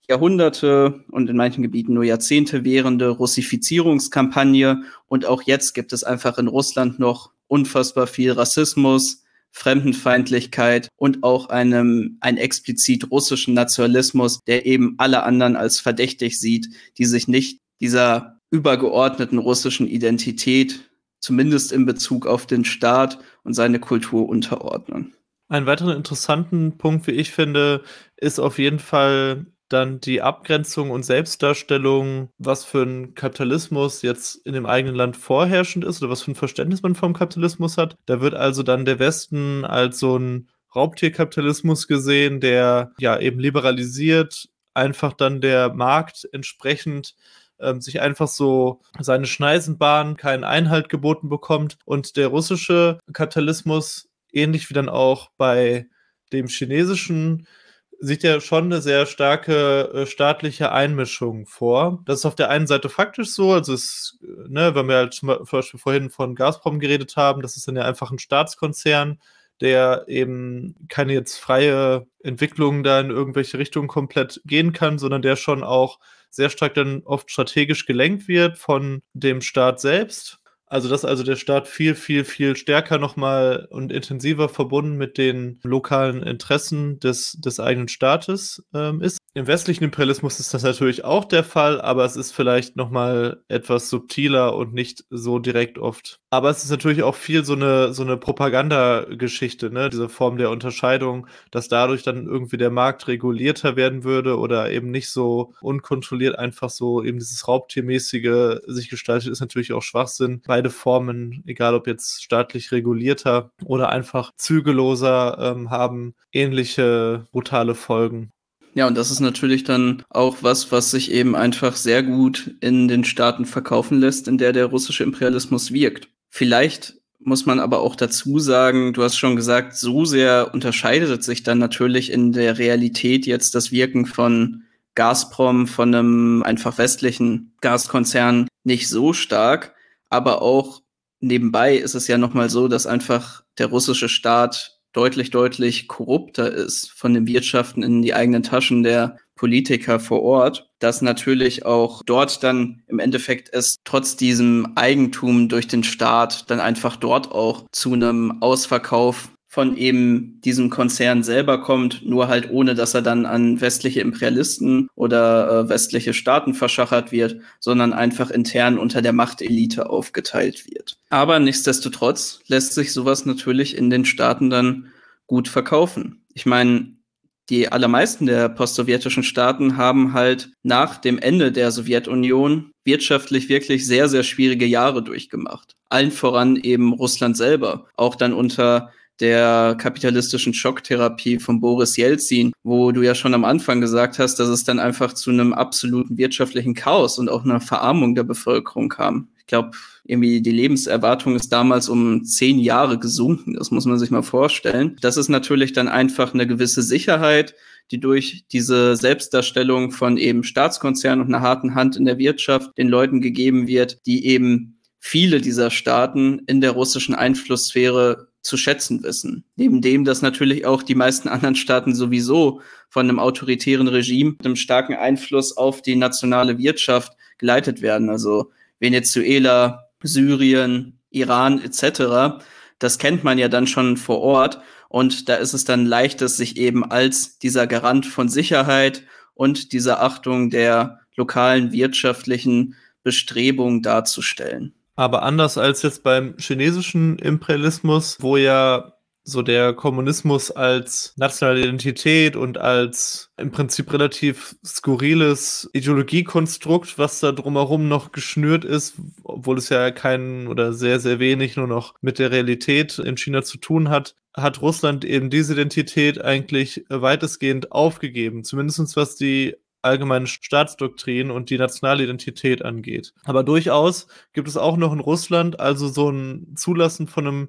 Jahrhunderte und in manchen Gebieten nur Jahrzehnte währende Russifizierungskampagne. Und auch jetzt gibt es einfach in Russland noch unfassbar viel Rassismus, Fremdenfeindlichkeit und auch einem, einen explizit russischen Nationalismus, der eben alle anderen als verdächtig sieht, die sich nicht dieser übergeordneten russischen Identität zumindest in Bezug auf den Staat und seine Kultur unterordnen. Einen weiteren interessanten Punkt, wie ich finde, ist auf jeden Fall dann die Abgrenzung und Selbstdarstellung, was für ein Kapitalismus jetzt in dem eigenen Land vorherrschend ist oder was für ein Verständnis man vom Kapitalismus hat. Da wird also dann der Westen als so ein Raubtierkapitalismus gesehen, der ja eben liberalisiert, einfach dann der Markt entsprechend ähm, sich einfach so seine Schneisenbahn keinen Einhalt geboten bekommt und der russische Kapitalismus ähnlich wie dann auch bei dem chinesischen sieht ja schon eine sehr starke äh, staatliche Einmischung vor. Das ist auf der einen Seite faktisch so, also es, äh, ne, wenn wir halt zum Beispiel vorhin von Gazprom geredet haben, das ist dann ja einfach ein Staatskonzern, der eben keine jetzt freie Entwicklung da in irgendwelche Richtungen komplett gehen kann, sondern der schon auch sehr stark dann oft strategisch gelenkt wird von dem Staat selbst. Also, dass also der Staat viel, viel, viel stärker nochmal und intensiver verbunden mit den lokalen Interessen des, des eigenen Staates ähm, ist. Im westlichen Imperialismus ist das natürlich auch der Fall, aber es ist vielleicht nochmal etwas subtiler und nicht so direkt oft. Aber es ist natürlich auch viel so eine, so eine Propagandageschichte, ne? diese Form der Unterscheidung, dass dadurch dann irgendwie der Markt regulierter werden würde oder eben nicht so unkontrolliert einfach so eben dieses Raubtiermäßige sich gestaltet, ist natürlich auch Schwachsinn. Beide Formen, egal ob jetzt staatlich regulierter oder einfach zügelloser, ähm, haben ähnliche brutale Folgen. Ja, und das ist natürlich dann auch was, was sich eben einfach sehr gut in den Staaten verkaufen lässt, in der der russische Imperialismus wirkt. Vielleicht muss man aber auch dazu sagen, du hast schon gesagt, so sehr unterscheidet sich dann natürlich in der Realität jetzt das Wirken von Gazprom, von einem einfach westlichen Gaskonzern nicht so stark. Aber auch nebenbei ist es ja nochmal so, dass einfach der russische Staat deutlich, deutlich korrupter ist von den Wirtschaften in die eigenen Taschen der Politiker vor Ort, dass natürlich auch dort dann im Endeffekt es trotz diesem Eigentum durch den Staat dann einfach dort auch zu einem Ausverkauf von eben diesem Konzern selber kommt, nur halt ohne, dass er dann an westliche Imperialisten oder äh, westliche Staaten verschachert wird, sondern einfach intern unter der Machtelite aufgeteilt wird. Aber nichtsdestotrotz lässt sich sowas natürlich in den Staaten dann gut verkaufen. Ich meine, die allermeisten der postsowjetischen Staaten haben halt nach dem Ende der Sowjetunion wirtschaftlich wirklich sehr, sehr schwierige Jahre durchgemacht. Allen voran eben Russland selber. Auch dann unter der kapitalistischen Schocktherapie von Boris Jelzin, wo du ja schon am Anfang gesagt hast, dass es dann einfach zu einem absoluten wirtschaftlichen Chaos und auch einer Verarmung der Bevölkerung kam. Ich glaube, irgendwie die Lebenserwartung ist damals um zehn Jahre gesunken. Das muss man sich mal vorstellen. Das ist natürlich dann einfach eine gewisse Sicherheit, die durch diese Selbstdarstellung von eben Staatskonzernen und einer harten Hand in der Wirtschaft den Leuten gegeben wird, die eben viele dieser Staaten in der russischen Einflusssphäre zu schätzen wissen. Neben dem, dass natürlich auch die meisten anderen Staaten sowieso von einem autoritären Regime mit einem starken Einfluss auf die nationale Wirtschaft geleitet werden. Also Venezuela, Syrien, Iran etc. Das kennt man ja dann schon vor Ort. Und da ist es dann leichtes, sich eben als dieser Garant von Sicherheit und dieser Achtung der lokalen wirtschaftlichen Bestrebungen darzustellen. Aber anders als jetzt beim chinesischen Imperialismus, wo ja so der Kommunismus als nationale Identität und als im Prinzip relativ skurriles Ideologiekonstrukt, was da drumherum noch geschnürt ist, obwohl es ja keinen oder sehr, sehr wenig nur noch mit der Realität in China zu tun hat, hat Russland eben diese Identität eigentlich weitestgehend aufgegeben, zumindest was die allgemeine Staatsdoktrin und die nationale Identität angeht. Aber durchaus gibt es auch noch in Russland also so ein Zulassen von einem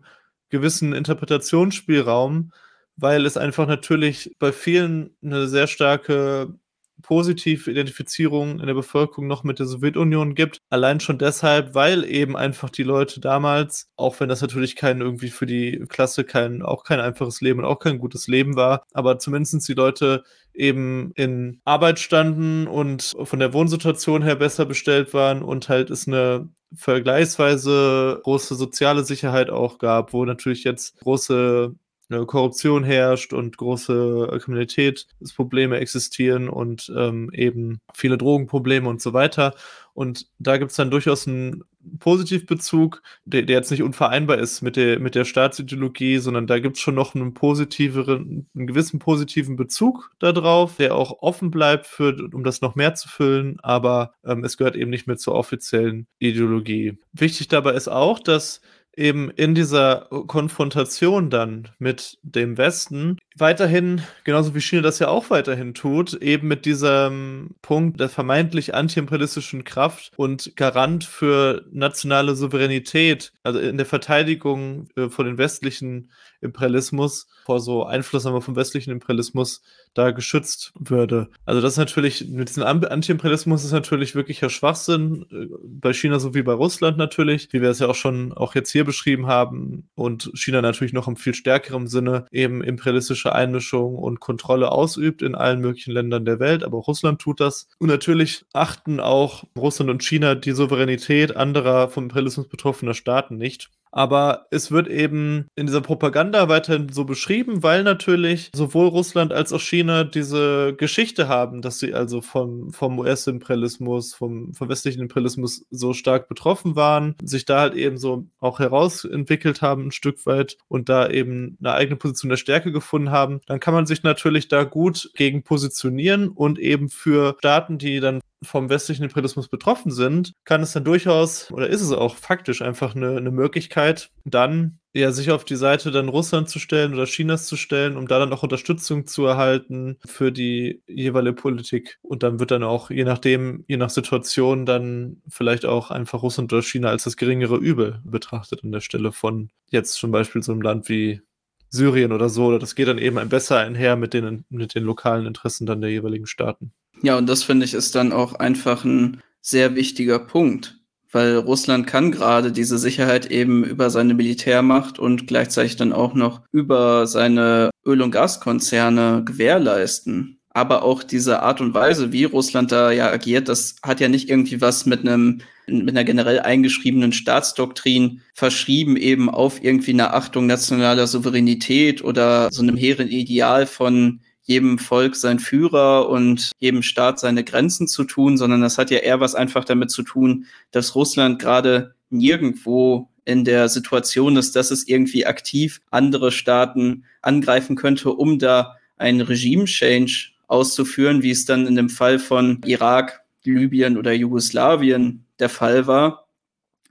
gewissen Interpretationsspielraum, weil es einfach natürlich bei vielen eine sehr starke positive Identifizierung in der Bevölkerung noch mit der Sowjetunion gibt. Allein schon deshalb, weil eben einfach die Leute damals, auch wenn das natürlich kein irgendwie für die Klasse kein, auch kein einfaches Leben und auch kein gutes Leben war, aber zumindest die Leute eben in Arbeit standen und von der Wohnsituation her besser bestellt waren und halt es eine vergleichsweise große soziale Sicherheit auch gab, wo natürlich jetzt große Korruption herrscht und große Kriminalitätsprobleme existieren und ähm, eben viele Drogenprobleme und so weiter. Und da gibt es dann durchaus ein, Positivbezug, der, der jetzt nicht unvereinbar ist mit der, mit der Staatsideologie, sondern da gibt es schon noch einen positiveren, einen gewissen positiven Bezug darauf, der auch offen bleibt, für, um das noch mehr zu füllen, aber ähm, es gehört eben nicht mehr zur offiziellen Ideologie. Wichtig dabei ist auch, dass eben in dieser Konfrontation dann mit dem Westen weiterhin, genauso wie China das ja auch weiterhin tut, eben mit diesem Punkt der vermeintlich antiimperialistischen Kraft und Garant für nationale Souveränität, also in der Verteidigung äh, vor den westlichen Imperialismus, vor so Einflussnahme vom westlichen Imperialismus da geschützt würde. Also das ist natürlich, mit diesem Anti-Imperialismus ist natürlich wirklicher Schwachsinn, äh, bei China sowie bei Russland natürlich, wie wir es ja auch schon auch jetzt hier beschrieben haben und China natürlich noch im viel stärkeren Sinne eben imperialistische Einmischung und Kontrolle ausübt in allen möglichen Ländern der Welt, aber auch Russland tut das. Und natürlich achten auch Russland und China die Souveränität anderer vom Imperialismus betroffener Staaten nicht. Aber es wird eben in dieser Propaganda weiterhin so beschrieben, weil natürlich sowohl Russland als auch China diese Geschichte haben, dass sie also vom, vom US-Imperialismus, vom, vom westlichen Imperialismus so stark betroffen waren, sich da halt eben so auch herausentwickelt haben ein Stück weit und da eben eine eigene Position der Stärke gefunden haben, dann kann man sich natürlich da gut gegen positionieren und eben für Staaten, die dann vom westlichen Imperialismus betroffen sind, kann es dann durchaus, oder ist es auch faktisch einfach eine, eine Möglichkeit, dann ja, sich auf die Seite dann Russland zu stellen oder Chinas zu stellen, um da dann auch Unterstützung zu erhalten für die jeweilige Politik. Und dann wird dann auch, je nachdem, je nach Situation, dann vielleicht auch einfach Russland oder China als das geringere Übel betrachtet an der Stelle von jetzt zum Beispiel so einem Land wie Syrien oder so. Oder das geht dann eben besser einher mit den, mit den lokalen Interessen dann der jeweiligen Staaten. Ja, und das finde ich ist dann auch einfach ein sehr wichtiger Punkt, weil Russland kann gerade diese Sicherheit eben über seine Militärmacht und gleichzeitig dann auch noch über seine Öl- und Gaskonzerne gewährleisten. Aber auch diese Art und Weise, wie Russland da ja agiert, das hat ja nicht irgendwie was mit einem mit einer generell eingeschriebenen Staatsdoktrin verschrieben eben auf irgendwie eine Achtung nationaler Souveränität oder so einem hehren Ideal von jedem Volk sein Führer und jedem Staat seine Grenzen zu tun, sondern das hat ja eher was einfach damit zu tun, dass Russland gerade nirgendwo in der Situation ist, dass es irgendwie aktiv andere Staaten angreifen könnte, um da einen Regime-Change auszuführen, wie es dann in dem Fall von Irak, Libyen oder Jugoslawien der Fall war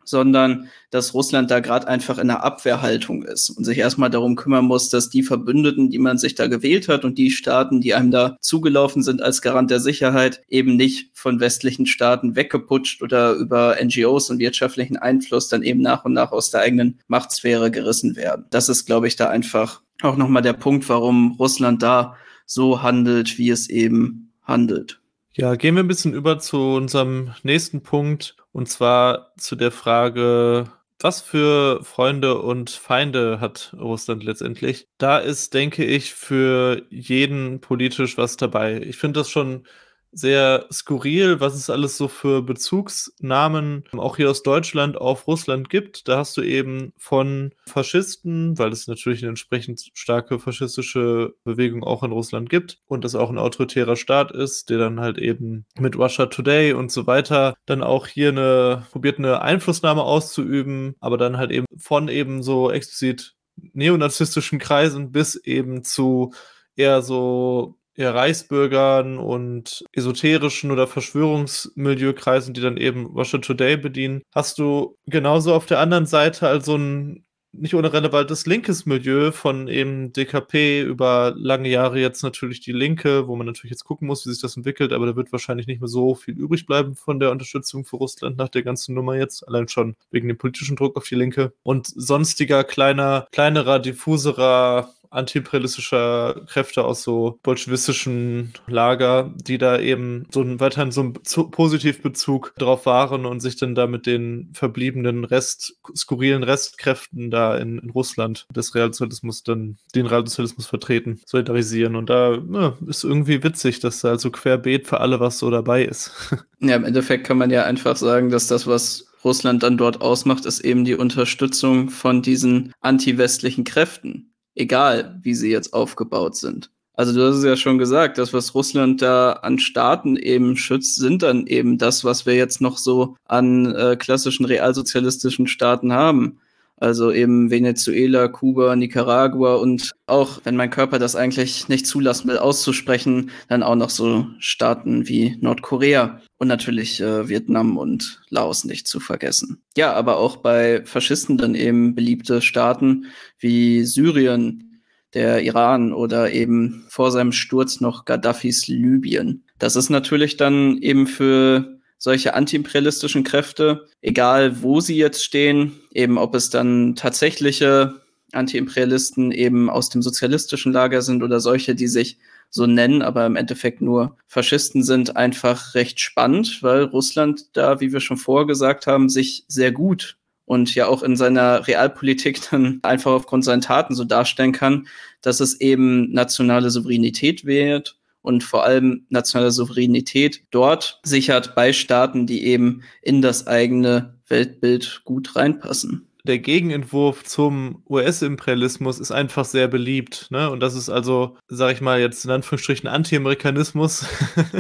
sondern dass Russland da gerade einfach in einer Abwehrhaltung ist und sich erstmal darum kümmern muss, dass die Verbündeten, die man sich da gewählt hat und die Staaten, die einem da zugelaufen sind als Garant der Sicherheit, eben nicht von westlichen Staaten weggeputscht oder über NGOs und wirtschaftlichen Einfluss dann eben nach und nach aus der eigenen Machtsphäre gerissen werden. Das ist, glaube ich, da einfach auch nochmal der Punkt, warum Russland da so handelt, wie es eben handelt. Ja, gehen wir ein bisschen über zu unserem nächsten Punkt, und zwar zu der Frage, was für Freunde und Feinde hat Russland letztendlich? Da ist, denke ich, für jeden politisch was dabei. Ich finde das schon sehr skurril, was es alles so für Bezugsnamen auch hier aus Deutschland auf Russland gibt. Da hast du eben von Faschisten, weil es natürlich eine entsprechend starke faschistische Bewegung auch in Russland gibt und das auch ein autoritärer Staat ist, der dann halt eben mit Russia Today und so weiter dann auch hier eine probiert eine Einflussnahme auszuüben, aber dann halt eben von eben so explizit neonazistischen Kreisen bis eben zu eher so eher Reichsbürgern und esoterischen oder Verschwörungsmilieu-Kreisen, die dann eben Russia Today bedienen, hast du genauso auf der anderen Seite also ein nicht ohne relevantes linkes Milieu von eben DKP über lange Jahre jetzt natürlich die Linke, wo man natürlich jetzt gucken muss, wie sich das entwickelt, aber da wird wahrscheinlich nicht mehr so viel übrig bleiben von der Unterstützung für Russland nach der ganzen Nummer jetzt, allein schon wegen dem politischen Druck auf die Linke. Und sonstiger kleiner, kleinerer, diffuserer antiimperialistischer Kräfte aus so bolschewistischen Lager, die da eben so einen weiterhin so einen Positivbezug drauf waren und sich dann da mit den verbliebenen Rest, skurrilen Restkräften da in, in Russland des Realsozialismus dann den Realsozialismus vertreten, solidarisieren. Und da ja, ist irgendwie witzig, dass da also querbeet für alle was so dabei ist. Ja, im Endeffekt kann man ja einfach sagen, dass das, was Russland dann dort ausmacht, ist eben die Unterstützung von diesen anti-westlichen Kräften egal wie sie jetzt aufgebaut sind. Also du hast es ja schon gesagt, das, was Russland da an Staaten eben schützt, sind dann eben das, was wir jetzt noch so an äh, klassischen realsozialistischen Staaten haben. Also eben Venezuela, Kuba, Nicaragua und auch, wenn mein Körper das eigentlich nicht zulassen will, auszusprechen, dann auch noch so Staaten wie Nordkorea und natürlich äh, Vietnam und Laos nicht zu vergessen. Ja, aber auch bei Faschisten dann eben beliebte Staaten wie Syrien, der Iran oder eben vor seinem Sturz noch Gaddafis Libyen. Das ist natürlich dann eben für solche antiimperialistischen Kräfte, egal wo sie jetzt stehen, eben ob es dann tatsächliche Antiimperialisten eben aus dem sozialistischen Lager sind oder solche, die sich so nennen, aber im Endeffekt nur Faschisten sind, einfach recht spannend, weil Russland da, wie wir schon vorher gesagt haben, sich sehr gut und ja auch in seiner Realpolitik dann einfach aufgrund seiner Taten so darstellen kann, dass es eben nationale Souveränität wählt und vor allem nationale Souveränität dort sichert bei Staaten, die eben in das eigene Weltbild gut reinpassen der Gegenentwurf zum US-Imperialismus ist einfach sehr beliebt. Ne? Und das ist also, sag ich mal, jetzt in Anführungsstrichen Anti-Amerikanismus,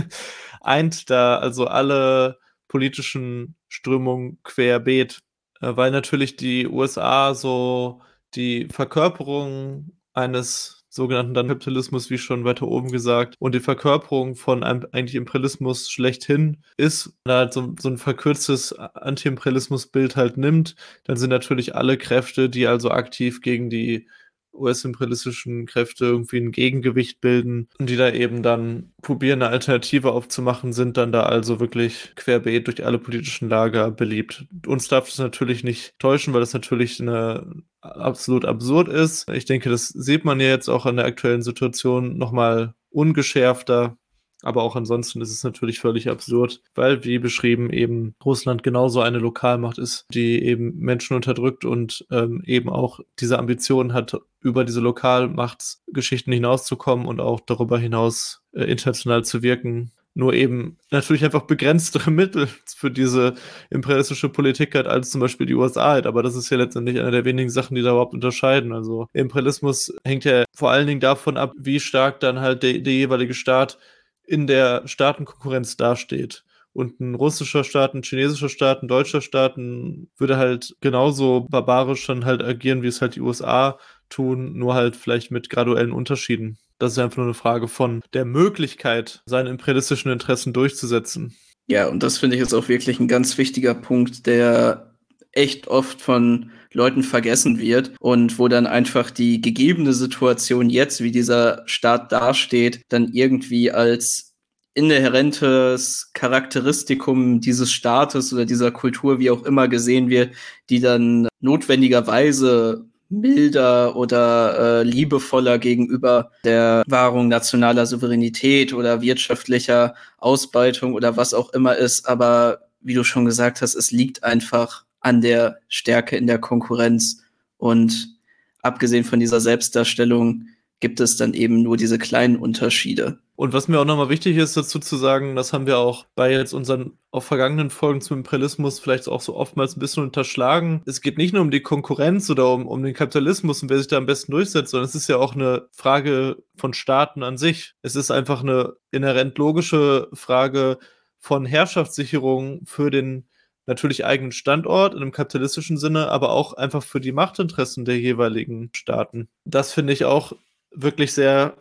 eint da also alle politischen Strömungen querbeet. Äh, weil natürlich die USA so die Verkörperung eines sogenannten dann Kapitalismus, wie schon weiter oben gesagt, und die Verkörperung von einem eigentlich Imperialismus schlechthin ist, wenn er halt so, so ein verkürztes Anti-Imperialismus-Bild halt nimmt, dann sind natürlich alle Kräfte, die also aktiv gegen die US-imperialistischen Kräfte irgendwie ein Gegengewicht bilden und die da eben dann probieren, eine Alternative aufzumachen, sind dann da also wirklich querbeet durch alle politischen Lager beliebt. Uns darf das natürlich nicht täuschen, weil das natürlich eine absolut absurd ist. Ich denke, das sieht man ja jetzt auch an der aktuellen Situation nochmal ungeschärfter. Aber auch ansonsten ist es natürlich völlig absurd, weil, wie beschrieben, eben Russland genauso eine Lokalmacht ist, die eben Menschen unterdrückt und ähm, eben auch diese Ambition hat, über diese Lokalmachtsgeschichten hinauszukommen und auch darüber hinaus äh, international zu wirken. Nur eben natürlich einfach begrenztere Mittel für diese imperialistische Politik hat, als zum Beispiel die USA hat. Aber das ist ja letztendlich eine der wenigen Sachen, die da überhaupt unterscheiden. Also Imperialismus hängt ja vor allen Dingen davon ab, wie stark dann halt der, der jeweilige Staat in der Staatenkonkurrenz dasteht. Und ein russischer Staat, ein chinesischer Staat, ein deutscher Staat würde halt genauso barbarisch dann halt agieren, wie es halt die USA tun, nur halt vielleicht mit graduellen Unterschieden. Das ist einfach nur eine Frage von der Möglichkeit, seine imperialistischen Interessen durchzusetzen. Ja, und das finde ich jetzt auch wirklich ein ganz wichtiger Punkt, der echt oft von Leuten vergessen wird und wo dann einfach die gegebene Situation jetzt, wie dieser Staat dasteht, dann irgendwie als inhärentes Charakteristikum dieses Staates oder dieser Kultur, wie auch immer gesehen wird, die dann notwendigerweise milder oder äh, liebevoller gegenüber der Wahrung nationaler Souveränität oder wirtschaftlicher Ausbeutung oder was auch immer ist. Aber wie du schon gesagt hast, es liegt einfach an der Stärke in der Konkurrenz. Und abgesehen von dieser Selbstdarstellung gibt es dann eben nur diese kleinen Unterschiede. Und was mir auch nochmal wichtig ist, dazu zu sagen, das haben wir auch bei jetzt unseren auf vergangenen Folgen zum Imperialismus vielleicht auch so oftmals ein bisschen unterschlagen. Es geht nicht nur um die Konkurrenz oder um, um den Kapitalismus und wer sich da am besten durchsetzt, sondern es ist ja auch eine Frage von Staaten an sich. Es ist einfach eine inhärent logische Frage von Herrschaftssicherung für den natürlich eigenen Standort in einem kapitalistischen Sinne, aber auch einfach für die Machtinteressen der jeweiligen Staaten. Das finde ich auch wirklich sehr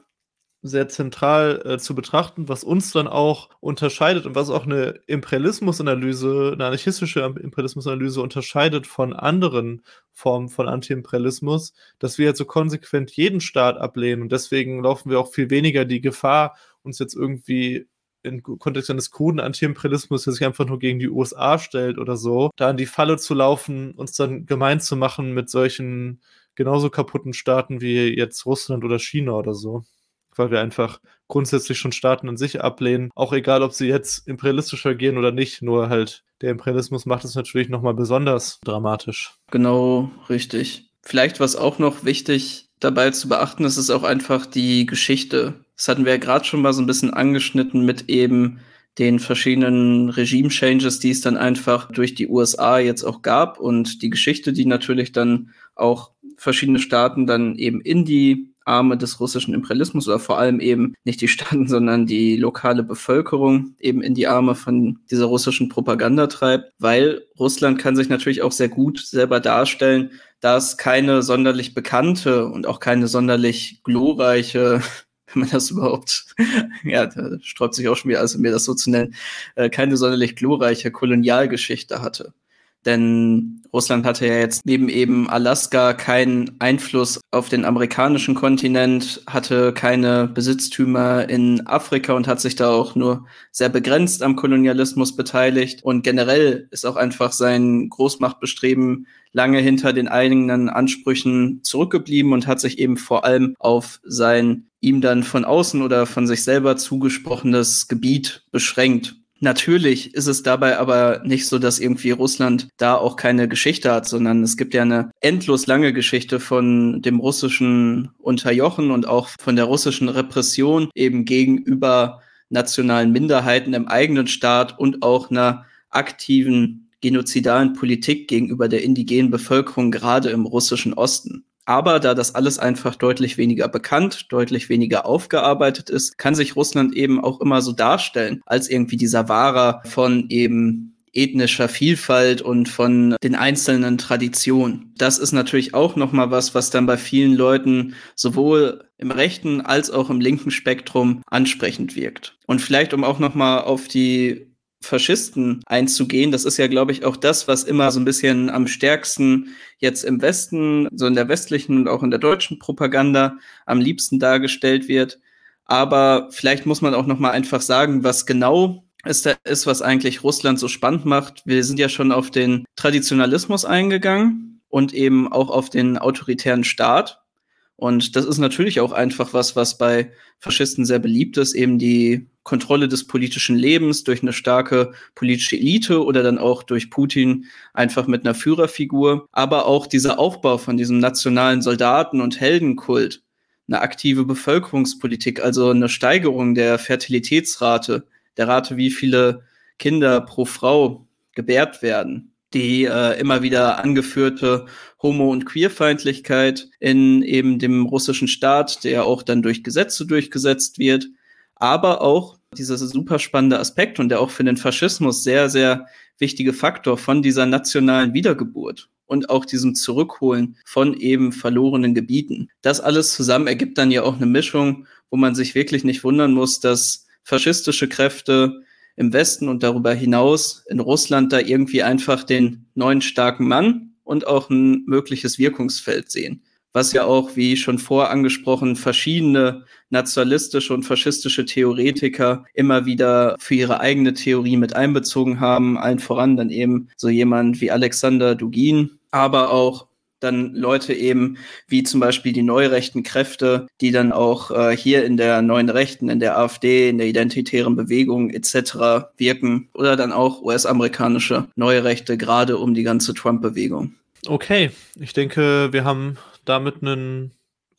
sehr zentral äh, zu betrachten, was uns dann auch unterscheidet und was auch eine Imperialismusanalyse, eine anarchistische Imperialismusanalyse unterscheidet von anderen Formen von Antiimperialismus, dass wir jetzt so konsequent jeden Staat ablehnen und deswegen laufen wir auch viel weniger die Gefahr, uns jetzt irgendwie im Kontext eines kruden Antiimperialismus, der sich einfach nur gegen die USA stellt oder so, da in die Falle zu laufen, uns dann gemein zu machen mit solchen genauso kaputten Staaten wie jetzt Russland oder China oder so. Weil wir einfach grundsätzlich schon Staaten an sich ablehnen, auch egal, ob sie jetzt imperialistischer gehen oder nicht, nur halt der Imperialismus macht es natürlich nochmal besonders dramatisch. Genau, richtig. Vielleicht was auch noch wichtig dabei zu beachten ist, ist auch einfach die Geschichte. Das hatten wir ja gerade schon mal so ein bisschen angeschnitten mit eben den verschiedenen Regime-Changes, die es dann einfach durch die USA jetzt auch gab und die Geschichte, die natürlich dann auch verschiedene Staaten dann eben in die Arme des russischen Imperialismus oder vor allem eben nicht die Staaten, sondern die lokale Bevölkerung eben in die Arme von dieser russischen Propaganda treibt, weil Russland kann sich natürlich auch sehr gut selber darstellen, da es keine sonderlich bekannte und auch keine sonderlich glorreiche wenn man das überhaupt, ja, da sträubt sich auch schon wieder, also mir das so zu nennen, äh, keine sonderlich glorreiche Kolonialgeschichte hatte. Denn Russland hatte ja jetzt neben eben Alaska keinen Einfluss auf den amerikanischen Kontinent, hatte keine Besitztümer in Afrika und hat sich da auch nur sehr begrenzt am Kolonialismus beteiligt. Und generell ist auch einfach sein Großmachtbestreben lange hinter den eigenen Ansprüchen zurückgeblieben und hat sich eben vor allem auf sein ihm dann von außen oder von sich selber zugesprochenes Gebiet beschränkt. Natürlich ist es dabei aber nicht so, dass irgendwie Russland da auch keine Geschichte hat, sondern es gibt ja eine endlos lange Geschichte von dem russischen Unterjochen und auch von der russischen Repression eben gegenüber nationalen Minderheiten im eigenen Staat und auch einer aktiven genozidalen Politik gegenüber der indigenen Bevölkerung gerade im russischen Osten. Aber da das alles einfach deutlich weniger bekannt, deutlich weniger aufgearbeitet ist, kann sich Russland eben auch immer so darstellen als irgendwie dieser Wahrer von eben ethnischer Vielfalt und von den einzelnen Traditionen. Das ist natürlich auch noch mal was, was dann bei vielen Leuten sowohl im rechten als auch im linken Spektrum ansprechend wirkt. Und vielleicht um auch noch mal auf die Faschisten einzugehen. Das ist ja, glaube ich, auch das, was immer so ein bisschen am stärksten jetzt im Westen, so in der westlichen und auch in der deutschen Propaganda am liebsten dargestellt wird. Aber vielleicht muss man auch noch mal einfach sagen, was genau es da ist, was eigentlich Russland so spannend macht. Wir sind ja schon auf den Traditionalismus eingegangen und eben auch auf den autoritären Staat. Und das ist natürlich auch einfach was, was bei Faschisten sehr beliebt ist, eben die Kontrolle des politischen Lebens durch eine starke politische Elite oder dann auch durch Putin einfach mit einer Führerfigur, aber auch dieser Aufbau von diesem nationalen Soldaten- und Heldenkult, eine aktive Bevölkerungspolitik, also eine Steigerung der Fertilitätsrate, der Rate, wie viele Kinder pro Frau gebärt werden die äh, immer wieder angeführte Homo- und Queerfeindlichkeit in eben dem russischen Staat, der auch dann durch Gesetze durchgesetzt wird, aber auch dieser super spannende Aspekt und der auch für den Faschismus sehr, sehr wichtige Faktor von dieser nationalen Wiedergeburt und auch diesem Zurückholen von eben verlorenen Gebieten. Das alles zusammen ergibt dann ja auch eine Mischung, wo man sich wirklich nicht wundern muss, dass faschistische Kräfte im Westen und darüber hinaus in Russland da irgendwie einfach den neuen starken Mann und auch ein mögliches Wirkungsfeld sehen. Was ja auch, wie schon vorangesprochen, verschiedene nationalistische und faschistische Theoretiker immer wieder für ihre eigene Theorie mit einbezogen haben. Allen voran dann eben so jemand wie Alexander Dugin, aber auch dann Leute eben wie zum Beispiel die neurechten Kräfte, die dann auch äh, hier in der neuen Rechten, in der AfD, in der identitären Bewegung etc. wirken oder dann auch US-amerikanische neue Rechte, gerade um die ganze Trump-Bewegung. Okay, ich denke, wir haben damit ein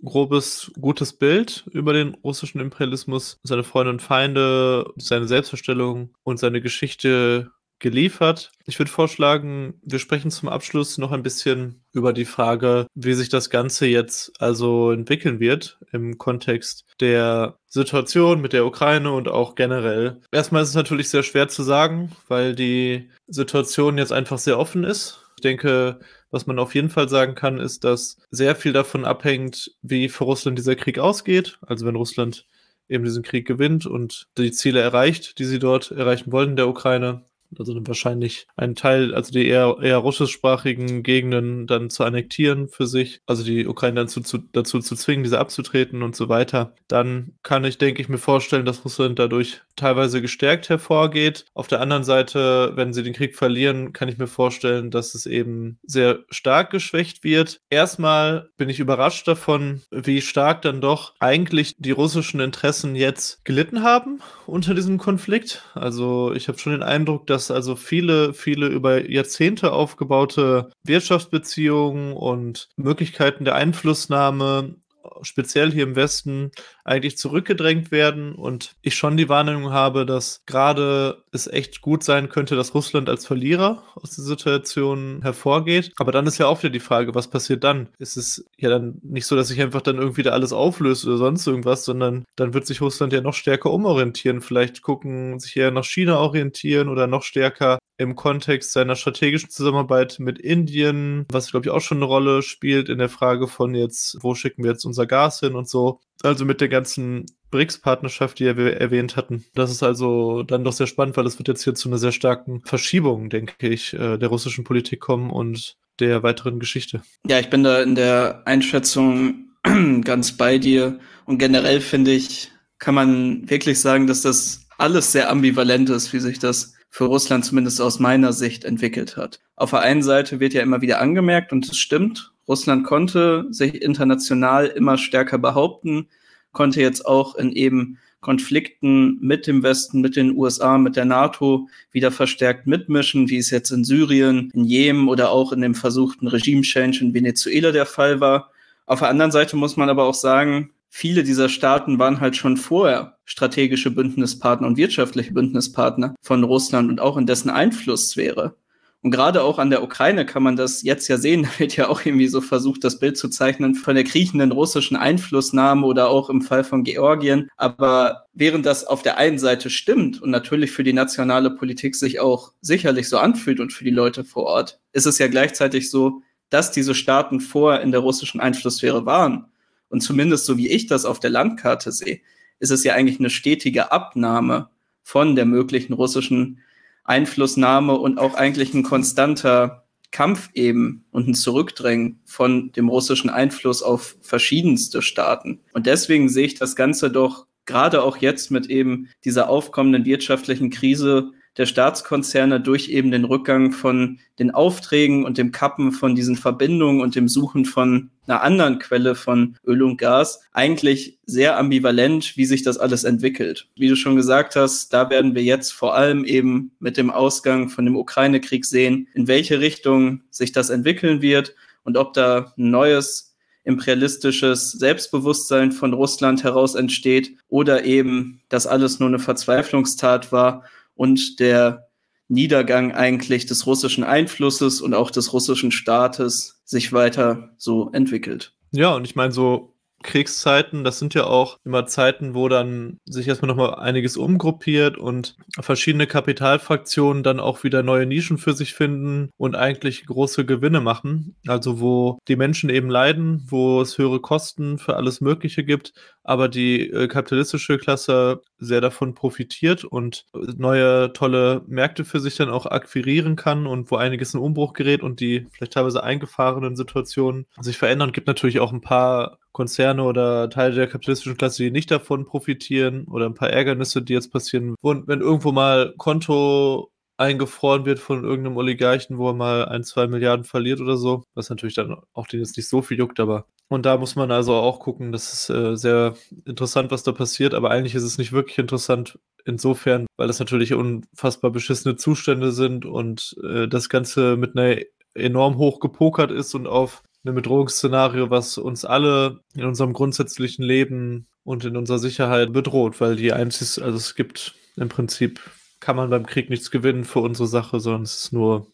grobes, gutes Bild über den russischen Imperialismus, seine Freunde und Feinde, seine Selbstverstellung und seine Geschichte geliefert. Ich würde vorschlagen, wir sprechen zum Abschluss noch ein bisschen über die Frage, wie sich das Ganze jetzt also entwickeln wird im Kontext der Situation mit der Ukraine und auch generell. Erstmal ist es natürlich sehr schwer zu sagen, weil die Situation jetzt einfach sehr offen ist. Ich denke, was man auf jeden Fall sagen kann, ist, dass sehr viel davon abhängt, wie für Russland dieser Krieg ausgeht. Also wenn Russland eben diesen Krieg gewinnt und die Ziele erreicht, die sie dort erreichen wollen in der Ukraine, also wahrscheinlich einen Teil, also die eher, eher russischsprachigen Gegenden dann zu annektieren für sich, also die Ukraine dazu zu, dazu zu zwingen, diese abzutreten und so weiter, dann kann ich, denke ich, mir vorstellen, dass Russland dadurch teilweise gestärkt hervorgeht. Auf der anderen Seite, wenn sie den Krieg verlieren, kann ich mir vorstellen, dass es eben sehr stark geschwächt wird. Erstmal bin ich überrascht davon, wie stark dann doch eigentlich die russischen Interessen jetzt gelitten haben unter diesem Konflikt. Also ich habe schon den Eindruck, dass dass also viele, viele über Jahrzehnte aufgebaute Wirtschaftsbeziehungen und Möglichkeiten der Einflussnahme speziell hier im Westen eigentlich zurückgedrängt werden und ich schon die Wahrnehmung habe, dass gerade es echt gut sein könnte, dass Russland als Verlierer aus der Situation hervorgeht. Aber dann ist ja auch wieder die Frage, was passiert dann? Ist es ja dann nicht so, dass sich einfach dann irgendwie da alles auflöst oder sonst irgendwas, sondern dann wird sich Russland ja noch stärker umorientieren. Vielleicht gucken, sich eher nach China orientieren oder noch stärker im Kontext seiner strategischen Zusammenarbeit mit Indien, was glaube ich auch schon eine Rolle spielt in der Frage von jetzt, wo schicken wir jetzt unser Gas hin und so. Also mit der ganzen BRICS-Partnerschaft, die wir erwähnt hatten. Das ist also dann doch sehr spannend, weil es wird jetzt hier zu einer sehr starken Verschiebung, denke ich, äh, der russischen Politik kommen und der weiteren Geschichte. Ja, ich bin da in der Einschätzung ganz bei dir. Und generell finde ich, kann man wirklich sagen, dass das alles sehr ambivalent ist, wie sich das für Russland zumindest aus meiner Sicht entwickelt hat. Auf der einen Seite wird ja immer wieder angemerkt, und es stimmt, Russland konnte sich international immer stärker behaupten, konnte jetzt auch in eben Konflikten mit dem Westen, mit den USA, mit der NATO wieder verstärkt mitmischen, wie es jetzt in Syrien, in Jemen oder auch in dem versuchten Regime-Change in Venezuela der Fall war. Auf der anderen Seite muss man aber auch sagen, viele dieser Staaten waren halt schon vorher strategische Bündnispartner und wirtschaftliche Bündnispartner von Russland und auch in dessen Einflusssphäre. Und gerade auch an der Ukraine kann man das jetzt ja sehen. Da wird ja auch irgendwie so versucht, das Bild zu zeichnen von der kriechenden russischen Einflussnahme oder auch im Fall von Georgien. Aber während das auf der einen Seite stimmt und natürlich für die nationale Politik sich auch sicherlich so anfühlt und für die Leute vor Ort, ist es ja gleichzeitig so, dass diese Staaten vorher in der russischen Einflusssphäre waren. Und zumindest so wie ich das auf der Landkarte sehe, ist es ja eigentlich eine stetige Abnahme von der möglichen russischen Einflussnahme und auch eigentlich ein konstanter Kampf eben und ein Zurückdrängen von dem russischen Einfluss auf verschiedenste Staaten. Und deswegen sehe ich das Ganze doch gerade auch jetzt mit eben dieser aufkommenden wirtschaftlichen Krise der Staatskonzerne durch eben den Rückgang von den Aufträgen und dem Kappen von diesen Verbindungen und dem Suchen von einer anderen Quelle von Öl und Gas eigentlich sehr ambivalent, wie sich das alles entwickelt. Wie du schon gesagt hast, da werden wir jetzt vor allem eben mit dem Ausgang von dem Ukraine-Krieg sehen, in welche Richtung sich das entwickeln wird und ob da ein neues imperialistisches Selbstbewusstsein von Russland heraus entsteht oder eben das alles nur eine Verzweiflungstat war und der Niedergang eigentlich des russischen Einflusses und auch des russischen Staates sich weiter so entwickelt. Ja, und ich meine, so Kriegszeiten, das sind ja auch immer Zeiten, wo dann sich erstmal nochmal einiges umgruppiert und verschiedene Kapitalfraktionen dann auch wieder neue Nischen für sich finden und eigentlich große Gewinne machen. Also wo die Menschen eben leiden, wo es höhere Kosten für alles Mögliche gibt, aber die äh, kapitalistische Klasse sehr davon profitiert und neue tolle Märkte für sich dann auch akquirieren kann und wo einiges in Umbruch gerät und die vielleicht teilweise eingefahrenen Situationen sich verändern. Gibt natürlich auch ein paar Konzerne oder Teile der kapitalistischen Klasse, die nicht davon profitieren oder ein paar Ärgernisse, die jetzt passieren. Und wenn irgendwo mal Konto eingefroren wird von irgendeinem Oligarchen, wo er mal ein, zwei Milliarden verliert oder so, was natürlich dann auch den jetzt nicht so viel juckt, aber und da muss man also auch gucken, das ist äh, sehr interessant, was da passiert, aber eigentlich ist es nicht wirklich interessant insofern, weil das natürlich unfassbar beschissene Zustände sind und äh, das Ganze mit einer enorm hoch gepokert ist und auf ein Bedrohungsszenario, was uns alle in unserem grundsätzlichen Leben und in unserer Sicherheit bedroht, weil die einzig, also es gibt im Prinzip, kann man beim Krieg nichts gewinnen für unsere Sache, sondern es ist nur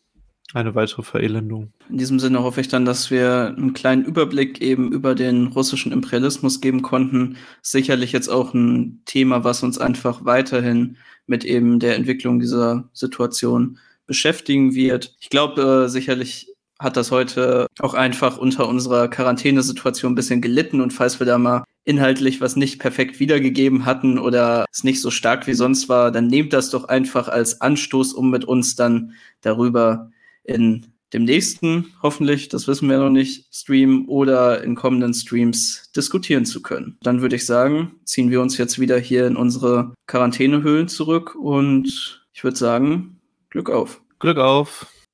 eine weitere Verelendung. In diesem Sinne hoffe ich dann, dass wir einen kleinen Überblick eben über den russischen Imperialismus geben konnten. Sicherlich jetzt auch ein Thema, was uns einfach weiterhin mit eben der Entwicklung dieser Situation beschäftigen wird. Ich glaube, äh, sicherlich hat das heute auch einfach unter unserer Quarantänesituation ein bisschen gelitten. Und falls wir da mal inhaltlich was nicht perfekt wiedergegeben hatten oder es nicht so stark wie sonst war, dann nehmt das doch einfach als Anstoß, um mit uns dann darüber in dem nächsten, hoffentlich, das wissen wir noch nicht, Stream oder in kommenden Streams diskutieren zu können. Dann würde ich sagen, ziehen wir uns jetzt wieder hier in unsere Quarantänehöhlen zurück und ich würde sagen, Glück auf. Glück auf.